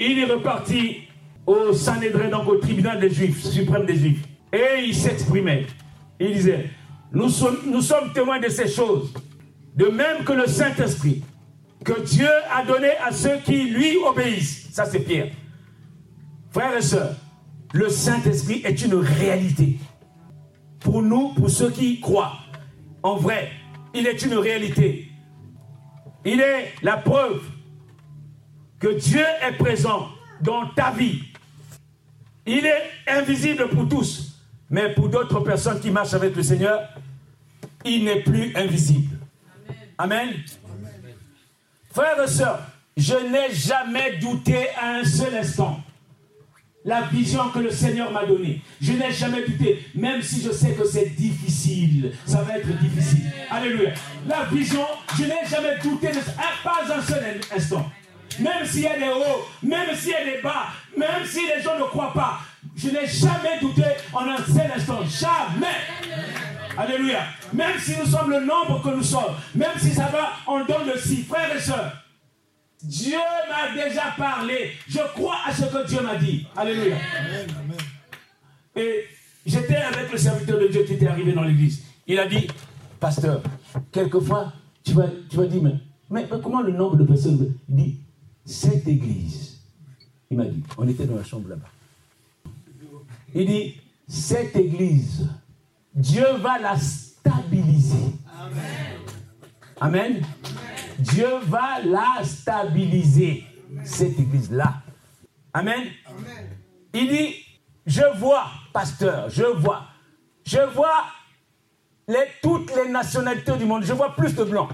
Il est reparti au Sanhédrin, donc au tribunal des Juifs, suprême des Juifs, et il s'exprimait. Il disait, nous sommes, nous sommes témoins de ces choses, de même que le Saint-Esprit que Dieu a donné à ceux qui lui obéissent. Ça, c'est Pierre. Frères et sœurs, le Saint-Esprit est une réalité. Pour nous, pour ceux qui croient, en vrai, il est une réalité. Il est la preuve que Dieu est présent dans ta vie. Il est invisible pour tous, mais pour d'autres personnes qui marchent avec le Seigneur, il n'est plus invisible. Amen. Frères et sœurs, je n'ai jamais douté un seul instant la vision que le Seigneur m'a donnée. Je n'ai jamais douté, même si je sais que c'est difficile. Ça va être difficile. Alléluia. La vision, je n'ai jamais douté, pas un seul instant. Même s'il y a des hauts, même s'il y a des bas, même si les gens ne croient pas, je n'ai jamais douté en un seul instant. Jamais. Alléluia. Même si nous sommes le nombre que nous sommes, même si ça va en don de six, frères et sœurs, Dieu m'a déjà parlé. Je crois à ce que Dieu m'a dit. Alléluia. Et j'étais avec le serviteur de Dieu qui était arrivé dans l'église. Il a dit, pasteur, quelquefois, tu vas, tu vas dire, mais, mais, comment le nombre de personnes dit, cette église. Il m'a dit, on était dans la chambre là-bas. Il dit, cette église, Dieu va la stabiliser. Amen. Amen. Dieu va la stabiliser, cette église-là. Amen. Il dit, je vois, pasteur, je vois, je vois les, toutes les nationalités du monde, je vois plus de blancs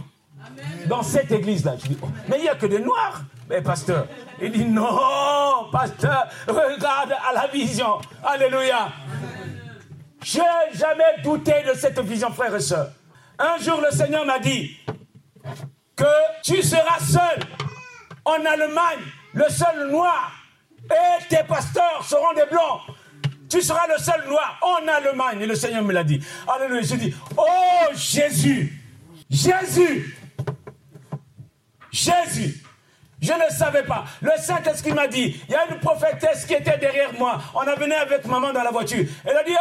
dans cette église-là. Je dis, oh, mais il n'y a que des noirs. Mais pasteur, il dit, non, pasteur, regarde à la vision. Alléluia. Je n'ai jamais douté de cette vision, frère et soeur. Un jour, le Seigneur m'a dit, que tu seras seul en Allemagne, le seul noir, et tes pasteurs seront des blancs. Tu seras le seul noir en Allemagne. Et le Seigneur me l'a dit. Alléluia. Je dis, oh Jésus, Jésus, Jésus. Je ne savais pas. Le Saint-Esprit m'a dit, il y a une prophétesse qui était derrière moi. On a venu avec maman dans la voiture. Elle a dit,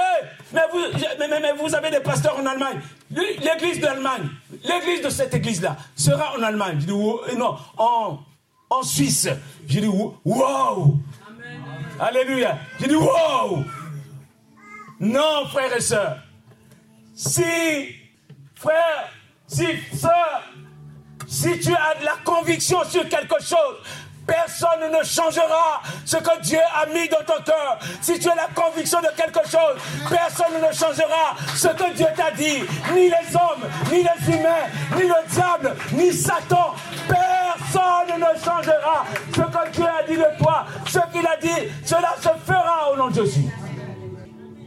mais, vous, mais, vous avez des pasteurs en Allemagne. L'église d'Allemagne, l'église de cette église-là sera en Allemagne. Je dis, non, en, en Suisse. J'ai dit, wow. Alléluia. J'ai dit, wow. Non, frères et sœurs. Si, frère, si, sœur, si tu as la conviction sur quelque chose, personne ne changera ce que Dieu a mis dans ton cœur. Si tu as la conviction de quelque chose, personne ne changera ce que Dieu t'a dit. Ni les hommes, ni les humains, ni le diable, ni Satan. Personne ne changera ce que Dieu a dit de toi. Ce qu'il a dit, cela se fera au nom de Jésus.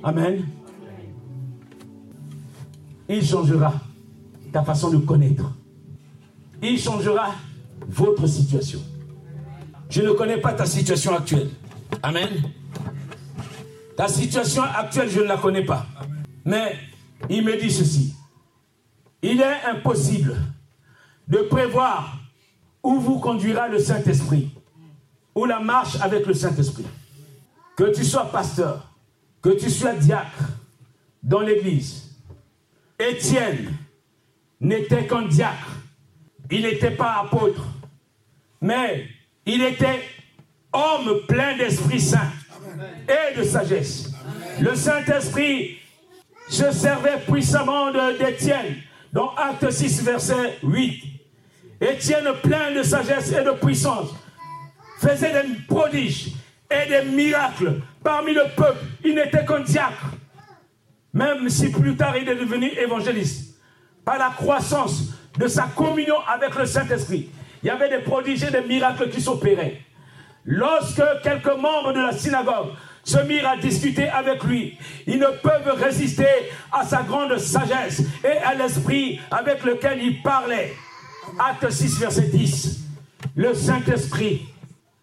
Amen. Il changera ta façon de connaître il changera votre situation. Je ne connais pas ta situation actuelle. Amen. Ta situation actuelle, je ne la connais pas. Mais il me dit ceci. Il est impossible de prévoir où vous conduira le Saint-Esprit, ou la marche avec le Saint-Esprit. Que tu sois pasteur, que tu sois diacre dans l'église. Étienne n'était qu'un diacre il n'était pas apôtre, mais il était homme plein d'Esprit Saint et de sagesse. Le Saint-Esprit se servait puissamment d'Étienne, dans Acte 6, verset 8. Étienne, plein de sagesse et de puissance, faisait des prodiges et des miracles parmi le peuple. Il n'était qu'un diacre. Même si plus tard il est devenu évangéliste. Par la croissance de sa communion avec le Saint-Esprit. Il y avait des prodiges et des miracles qui s'opéraient. Lorsque quelques membres de la synagogue se mirent à discuter avec lui, ils ne peuvent résister à sa grande sagesse et à l'esprit avec lequel il parlait. Acte 6, verset 10. Le Saint-Esprit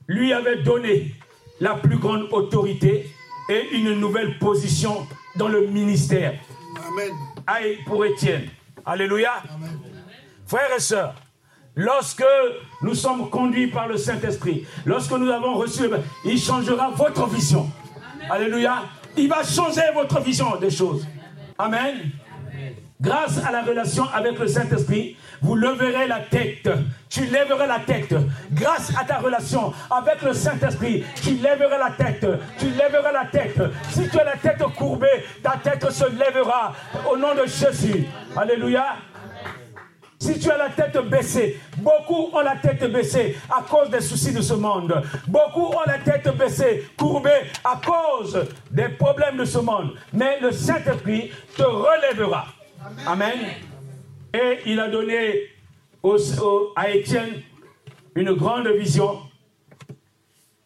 lui avait donné la plus grande autorité et une nouvelle position dans le ministère. Amen. Aïe pour Étienne. Alléluia. Amen. Frères et sœurs, lorsque nous sommes conduits par le Saint-Esprit, lorsque nous avons reçu, il changera votre vision. Alléluia. Il va changer votre vision des choses. Amen. Grâce à la relation avec le Saint-Esprit, vous leverez la tête. Tu lèveras la tête. Grâce à ta relation avec le Saint-Esprit, tu lèveras la tête. Tu lèveras la tête. Si tu as la tête courbée, ta tête se lèvera au nom de Jésus. Alléluia. Si tu as la tête baissée, beaucoup ont la tête baissée à cause des soucis de ce monde. Beaucoup ont la tête baissée, courbée à cause des problèmes de ce monde. Mais le Saint-Esprit te relèvera. Amen. Et il a donné à Étienne une grande vision.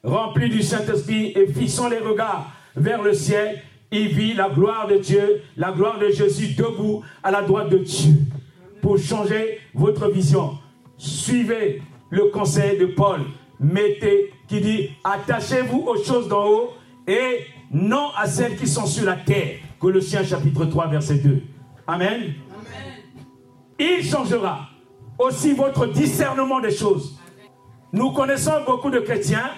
rempli du Saint-Esprit et fixant les regards vers le ciel, il vit la gloire de Dieu, la gloire de Jésus debout à la droite de Dieu. Pour changer votre vision, suivez le conseil de Paul. Mettez, qui dit, attachez-vous aux choses d'en haut et non à celles qui sont sur la terre. Colossiens chapitre 3, verset 2. Amen. Il changera aussi votre discernement des choses. Nous connaissons beaucoup de chrétiens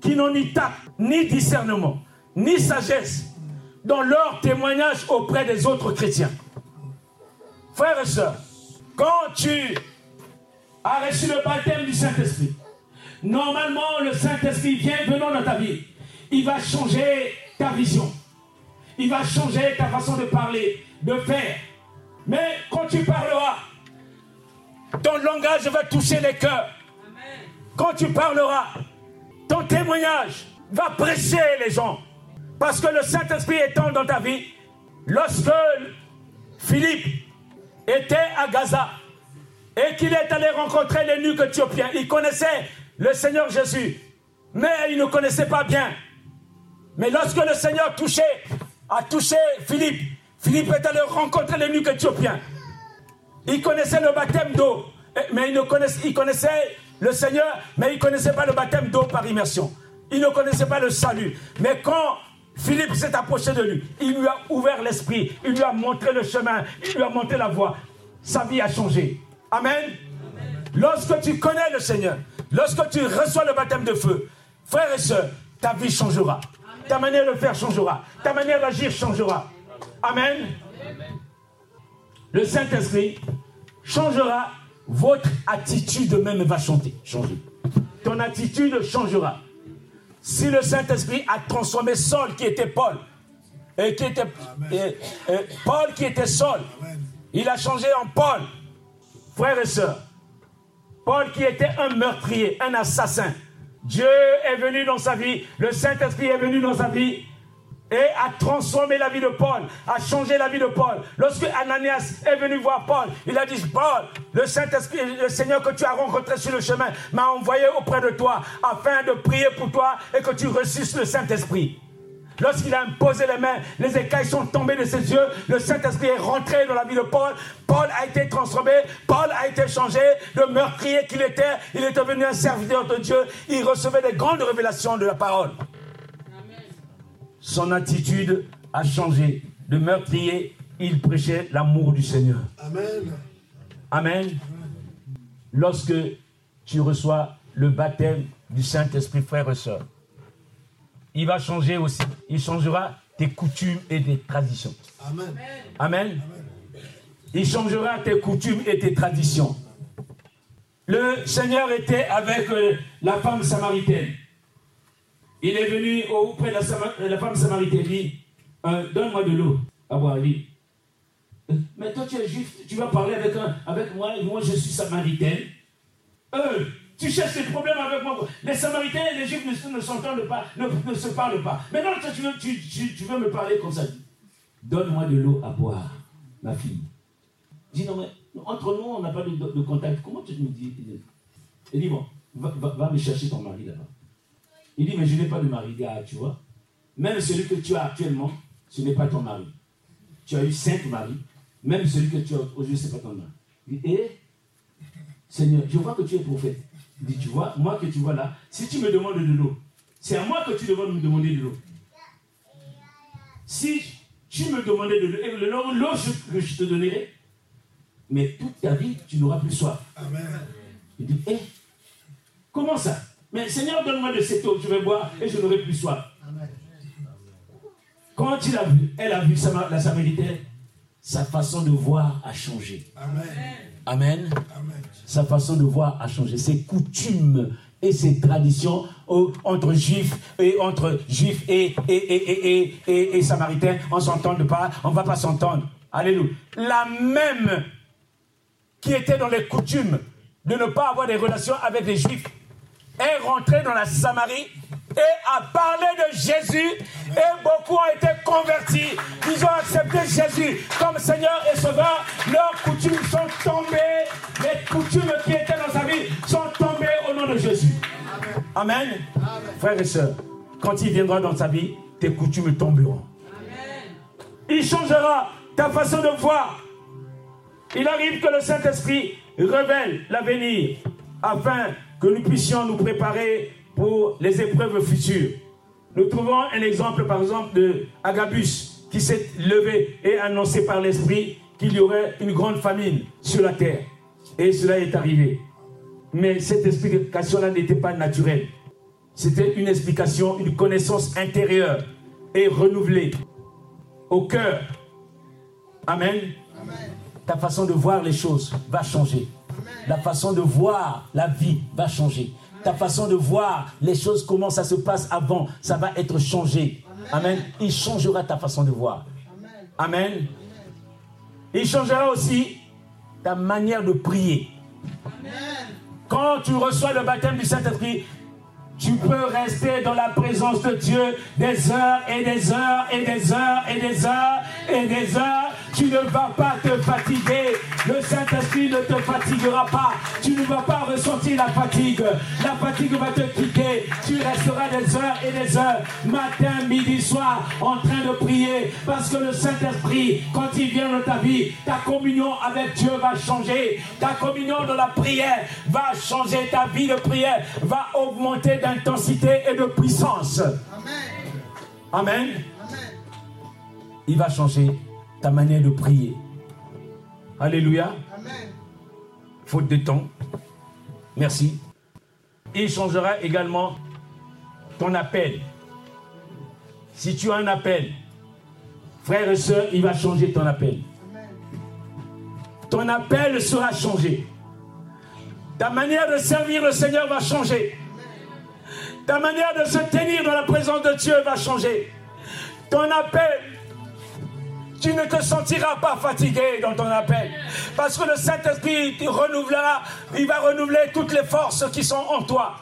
qui n'ont ni tact, ni discernement, ni sagesse dans leur témoignage auprès des autres chrétiens. Frères et sœurs, quand tu as reçu le baptême du Saint-Esprit, normalement le Saint-Esprit vient venant dans ta vie. Il va changer ta vision. Il va changer ta façon de parler, de faire. Mais quand tu parleras, ton langage va toucher les cœurs. Quand tu parleras, ton témoignage va presser les gens. Parce que le Saint-Esprit étant dans ta vie, lorsque Philippe était à Gaza et qu'il est allé rencontrer les nuques éthiopiens, il connaissait le Seigneur Jésus, mais il ne connaissait pas bien. Mais lorsque le Seigneur touchait, a touché Philippe, Philippe est allé rencontrer les nuques éthiopiens. Il connaissait le baptême d'eau, mais il, ne connaissait, il connaissait le Seigneur, mais il ne connaissait pas le baptême d'eau par immersion. Il ne connaissait pas le salut. Mais quand Philippe s'est approché de lui. Il lui a ouvert l'esprit. Il lui a montré le chemin. Il lui a montré la voie. Sa vie a changé. Amen. Lorsque tu connais le Seigneur, lorsque tu reçois le baptême de feu, frères et sœurs, ta vie changera. Ta manière de faire changera. Ta manière d'agir changera. Amen. Le Saint-Esprit changera. Votre attitude même va changer. Ton attitude changera. Si le Saint-Esprit a transformé Saul, qui était Paul, et qui était Paul qui était Saul, il a changé en Paul, frères et sœurs. Paul qui était un meurtrier, un assassin. Dieu est venu dans sa vie, le Saint-Esprit est venu dans sa vie et a transformé la vie de Paul, a changé la vie de Paul. Lorsque Ananias est venu voir Paul, il a dit, Paul, le Saint-Esprit, le Seigneur que tu as rencontré sur le chemin m'a envoyé auprès de toi afin de prier pour toi et que tu reçusses le Saint-Esprit. Lorsqu'il a imposé les mains, les écailles sont tombées de ses yeux. Le Saint-Esprit est rentré dans la vie de Paul. Paul a été transformé. Paul a été changé. Le meurtrier qu'il était, il est devenu un serviteur de Dieu. Il recevait des grandes révélations de la parole son attitude a changé. De meurtrier, il prêchait l'amour du Seigneur. Amen. Amen. Lorsque tu reçois le baptême du Saint-Esprit, frère et soeur, il va changer aussi. Il changera tes coutumes et tes traditions. Amen. Amen. Il changera tes coutumes et tes traditions. Le Seigneur était avec euh, la femme samaritaine. Il est venu auprès de la, femme samaritaine, dit euh, Donne-moi de l'eau à boire. dit Mais toi, tu es juif, tu vas parler avec, un, avec moi, moi je suis samaritaine. Euh, tu cherches des problèmes avec moi. Les samaritains et les juifs ne, s'entendent pas, ne, se parlent pas. Mais non, tu veux, tu, veux me parler comme ça. Donne-moi de l'eau à boire, ma fille. Dis non, mais entre nous, on n'a pas de, contact. Comment tu me dis? Il dit Bon, va me chercher ton mari là-bas. Il dit, mais je n'ai pas de mari, gars, tu vois. Même celui que tu as actuellement, ce n'est pas ton mari. Tu as eu cinq maris. Même celui que tu as aujourd'hui, ce n'est pas ton mari. Il dit, eh, Seigneur, je vois que tu es prophète. Il dit, tu vois, moi que tu vois là, si tu me demandes de l'eau, c'est à moi que tu devrais me demander de l'eau. Si tu me demandais de l'eau, l'eau que je te donnerai, mais toute ta vie, tu n'auras plus soif. Amen. Il dit, eh, comment ça? Mais Seigneur, donne-moi de cette eau, je vais boire et je n'aurai plus soif. Quand il a vu, elle a vu la Samaritaine, sa façon de voir a changé. Amen. Sa façon de voir a changé. Ses coutumes et ses traditions entre juifs et entre juifs et, et, et, et samaritains, on s'entend pas, on ne va pas s'entendre. Alléluia. La même qui était dans les coutumes de ne pas avoir des relations avec les juifs est rentré dans la Samarie et a parlé de Jésus et beaucoup ont été convertis. Ils ont accepté Jésus comme Seigneur et Sauveur. Leurs coutumes sont tombées. Les coutumes qui étaient dans sa vie sont tombées au nom de Jésus. Amen. frères et sœurs, quand il viendra dans ta vie, tes coutumes tomberont. Il changera ta façon de voir. Il arrive que le Saint-Esprit révèle l'avenir afin que nous puissions nous préparer pour les épreuves futures. Nous trouvons un exemple, par exemple, de Agabus, qui s'est levé et annoncé par l'Esprit qu'il y aurait une grande famine sur la terre. Et cela est arrivé. Mais cette explication-là n'était pas naturelle. C'était une explication, une connaissance intérieure et renouvelée au cœur. Amen. Ta façon de voir les choses va changer. La façon de voir la vie va changer. Ta façon de voir les choses, comment ça se passe avant, ça va être changé. Amen. Il changera ta façon de voir. Amen. Il changera aussi ta manière de prier. Quand tu reçois le baptême du Saint-Esprit, tu peux rester dans la présence de Dieu des heures et des heures et des heures et des heures et des heures tu ne vas pas te fatiguer. Le Saint-Esprit ne te fatiguera pas. Tu ne vas pas ressentir la fatigue. La fatigue va te quitter. Tu resteras des heures et des heures, matin, midi, soir, en train de prier. Parce que le Saint-Esprit, quand il vient dans ta vie, ta communion avec Dieu va changer. Ta communion dans la prière va changer. Ta vie de prière va augmenter d'intensité et de puissance. Amen. Amen. Il va changer ta manière de prier. Alléluia. Faute de temps. Merci. Il changera également ton appel. Si tu as un appel, frère et soeur, il va changer ton appel. Ton appel sera changé. Ta manière de servir le Seigneur va changer. Ta manière de se tenir dans la présence de Dieu va changer. Ton appel tu ne te sentiras pas fatigué dans ton appel. Parce que le Saint-Esprit renouvellera, il va renouveler toutes les forces qui sont en toi.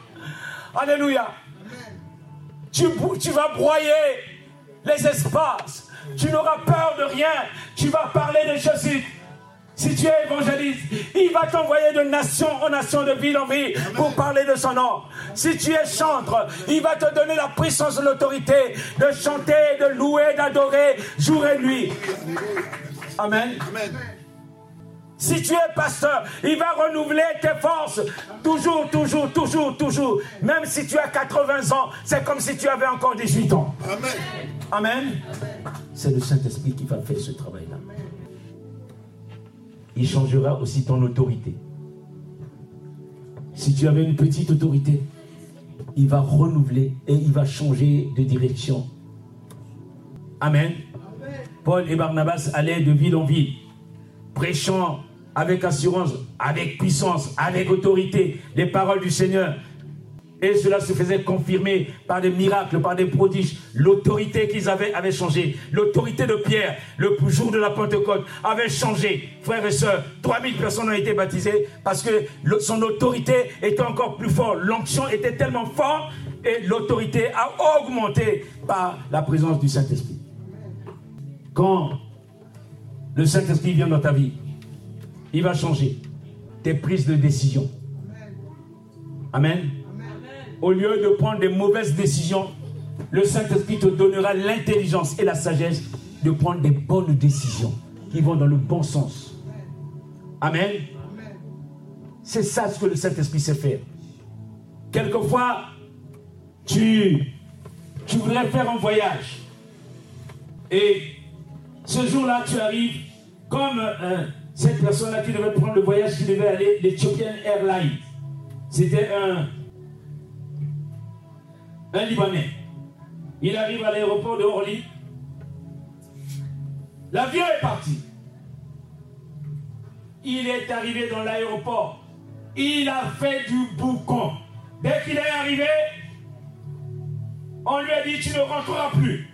Alléluia. Tu, tu vas broyer les espaces. Tu n'auras peur de rien. Tu vas parler des choses si tu es évangéliste, il va t'envoyer de nation en nation, de ville en ville, pour parler de son nom. Si tu es chantre, il va te donner la puissance et l'autorité de chanter, de louer, d'adorer jour et nuit. Amen. Si tu es pasteur, il va renouveler tes forces. Toujours, toujours, toujours, toujours. Même si tu as 80 ans, c'est comme si tu avais encore 18 ans. Amen. Amen. C'est le Saint-Esprit qui va faire ce travail-là il changera aussi ton autorité. Si tu avais une petite autorité, il va renouveler et il va changer de direction. Amen. Paul et Barnabas allaient de ville en ville, prêchant avec assurance, avec puissance, avec autorité les paroles du Seigneur et cela se faisait confirmer par des miracles, par des prodiges. L'autorité qu'ils avaient avait changé. L'autorité de Pierre, le jour de la Pentecôte, avait changé. Frères et sœurs, 3000 personnes ont été baptisées parce que son autorité était encore plus forte. L'onction était tellement forte et l'autorité a augmenté par la présence du Saint-Esprit. Quand le Saint-Esprit vient dans ta vie, il va changer tes prises de décision. Amen au lieu de prendre des mauvaises décisions, le Saint-Esprit te donnera l'intelligence et la sagesse de prendre des bonnes décisions qui vont dans le bon sens. Amen. C'est ça ce que le Saint-Esprit sait faire. Quelquefois, tu, voudrais faire un voyage. Et ce jour-là, tu arrives comme euh, cette personne-là qui devait prendre le voyage, qui devait aller, l'Ethiopian Airlines. C'était un, un Libanais. Il arrive à l'aéroport de Orly. L'avion est parti. Il est arrivé dans l'aéroport. Il a fait du boucan. Dès qu'il est arrivé, on lui a dit Tu ne rentreras plus.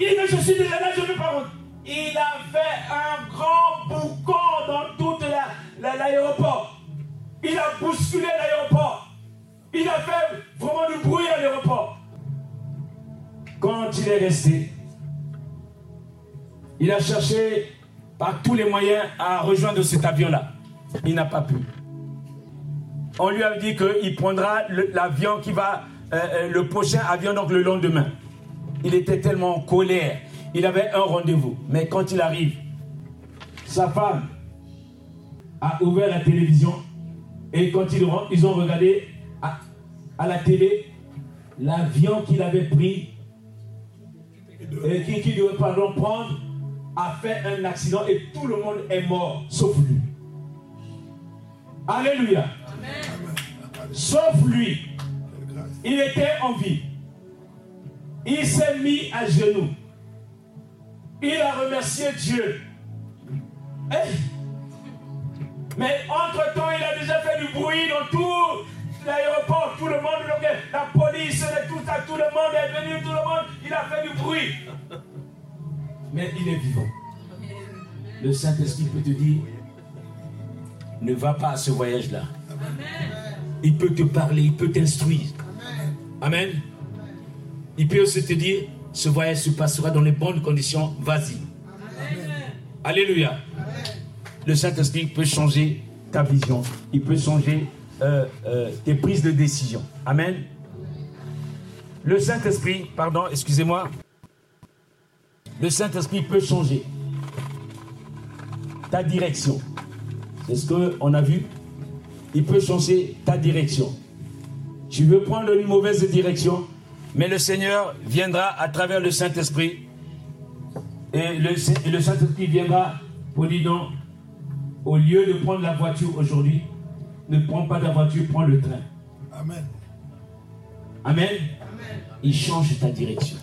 Il dit Je suis déjà là, je ne veux pas rentrer. Il a fait un grand boucan dans tout l'aéroport. il a bousculé l'aéroport. Il a fait vraiment du bruit à l'aéroport. Quand il est resté, il a cherché par tous les moyens à rejoindre cet avion-là. Il n'a pas pu. On lui a dit qu'il prendra l'avion qui va euh, le prochain avion, donc le lendemain. Il était tellement en colère. Il avait un rendez-vous. Mais quand il arrive, sa femme a ouvert la télévision et quand ils, ont regardé à la télé l'avion qu'il avait pris et qui, qui devait pardon, prendre a fait un accident et tout le monde est mort sauf lui. Alléluia. Sauf lui. Il était en vie. Il s'est mis à genoux. Il a remercié Dieu. Eh, mais entre-temps, il a déjà fait du bruit dans tout l'aéroport, tout le monde, la police, tout ça, tout le monde est venu, tout le monde, il a fait du bruit. Mais il est vivant. Le Saint-Esprit peut te dire, ne va pas à ce voyage-là. Il peut te parler, il peut t'instruire. Amen. Il peut aussi te dire, ce voyage se passera dans les bonnes conditions, vas-y. Alléluia. Le Saint-Esprit peut changer ta vision. Il peut changer euh, euh, tes prises de décision. Amen. Le Saint-Esprit, pardon, excusez-moi. Le Saint-Esprit peut changer ta direction. C'est ce qu'on a vu. Il peut changer ta direction. Tu veux prendre une mauvaise direction, mais le Seigneur viendra à travers le Saint-Esprit. Et le, le Saint-Esprit viendra pour dire non, au lieu de prendre la voiture aujourd'hui, ne prends pas ta voiture, prends le train. Amen. Amen. Il change ta direction.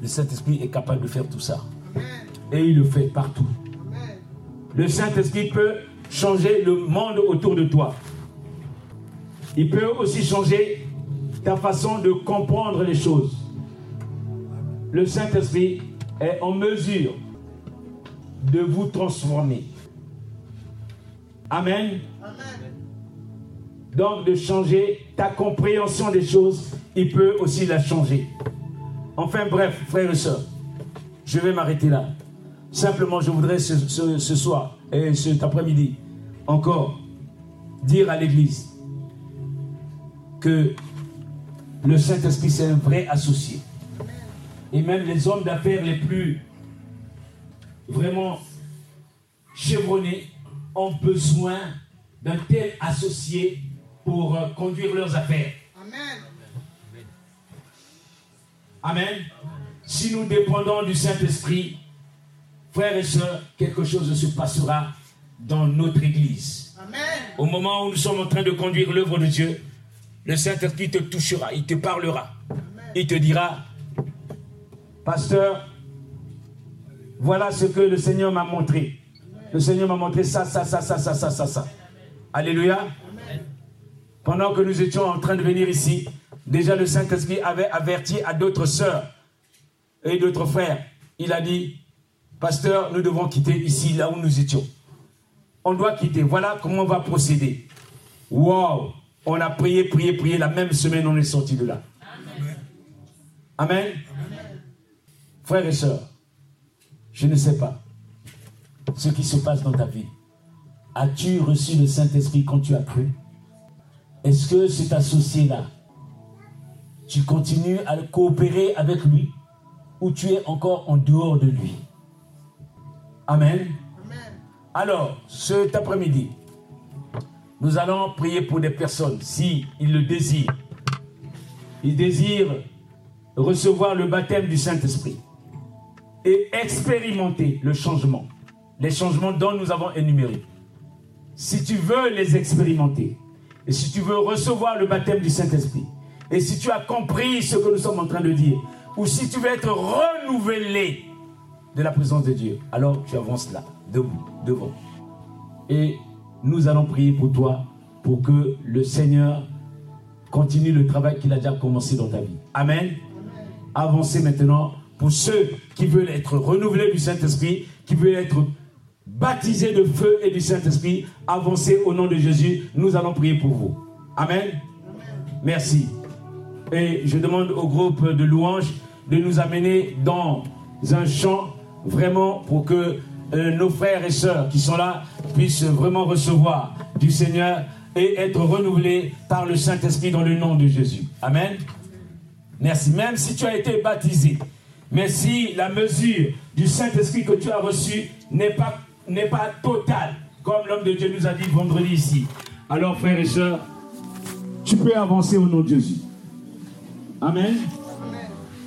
Le Saint-Esprit est capable de faire tout ça. Et il le fait partout. Le Saint-Esprit peut changer le monde autour de toi. Il peut aussi changer ta façon de comprendre les choses. Le Saint-Esprit est en mesure de vous transformer. Amen. Donc de changer ta compréhension des choses, il peut aussi la changer. Enfin bref, frères et sœurs, je vais m'arrêter là. Simplement, je voudrais ce, ce soir et cet après-midi encore dire à l'Église que le Saint-Esprit, c'est un vrai associé. Et même les hommes d'affaires les plus vraiment chevronnés ont besoin d'un tel associé pour euh, conduire leurs affaires. Amen. Amen. Si nous dépendons du Saint-Esprit, frères et sœurs, quelque chose se passera dans notre Église. Amen. Au moment où nous sommes en train de conduire l'œuvre de Dieu, le Saint-Esprit te touchera, il te parlera. Il te dira, pasteur, voilà ce que le Seigneur m'a montré. Le Seigneur m'a montré ça, ça, ça, ça, ça, ça, ça, ça. Alléluia. Pendant que nous étions en train de venir ici, déjà le Saint-Esprit avait averti à d'autres sœurs et d'autres frères. Il a dit, pasteur, nous devons quitter ici, là où nous étions. On doit quitter. Voilà comment on va procéder. Wow! On a prié, prié, prié. La même semaine, on est sorti de là. Amen. Frères et sœurs, je ne sais pas ce qui se passe dans ta vie. As-tu reçu le Saint-Esprit quand tu as cru? Est-ce que cet associé-là, tu continues à coopérer avec lui ou tu es encore en dehors de lui? Amen. Alors, cet après-midi, nous allons prier pour des personnes, si ils le désirent. Ils désirent recevoir le baptême du Saint-Esprit et expérimenter le changement, les changements dont nous avons énumérés. Si tu veux les expérimenter, et si tu veux recevoir le baptême du Saint-Esprit, et si tu as compris ce que nous sommes en train de dire, ou si tu veux être renouvelé de la présence de Dieu, alors tu avances là, debout, devant. Et nous allons prier pour toi, pour que le Seigneur continue le travail qu'il a déjà commencé dans ta vie. Amen. Avancez maintenant pour ceux qui veulent être renouvelés du Saint-Esprit, qui veulent être baptisés de feu et du Saint-Esprit, avancez au nom de Jésus. Nous allons prier pour vous. Amen. Merci. Et je demande au groupe de louanges de nous amener dans un chant vraiment pour que euh, nos frères et sœurs qui sont là puissent vraiment recevoir du Seigneur et être renouvelé par le Saint-Esprit dans le nom de Jésus. Amen. Merci. Même si tu as été baptisé, mais si la mesure du Saint-Esprit que tu as reçu n'est pas, n'est pas totale, comme l'homme de Dieu nous a dit vendredi ici, alors frères et sœurs, tu peux avancer au nom de Jésus. Amen.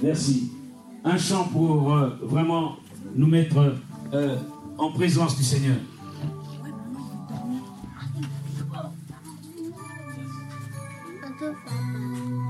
Merci. Un chant pour euh, vraiment nous mettre euh, en présence du Seigneur.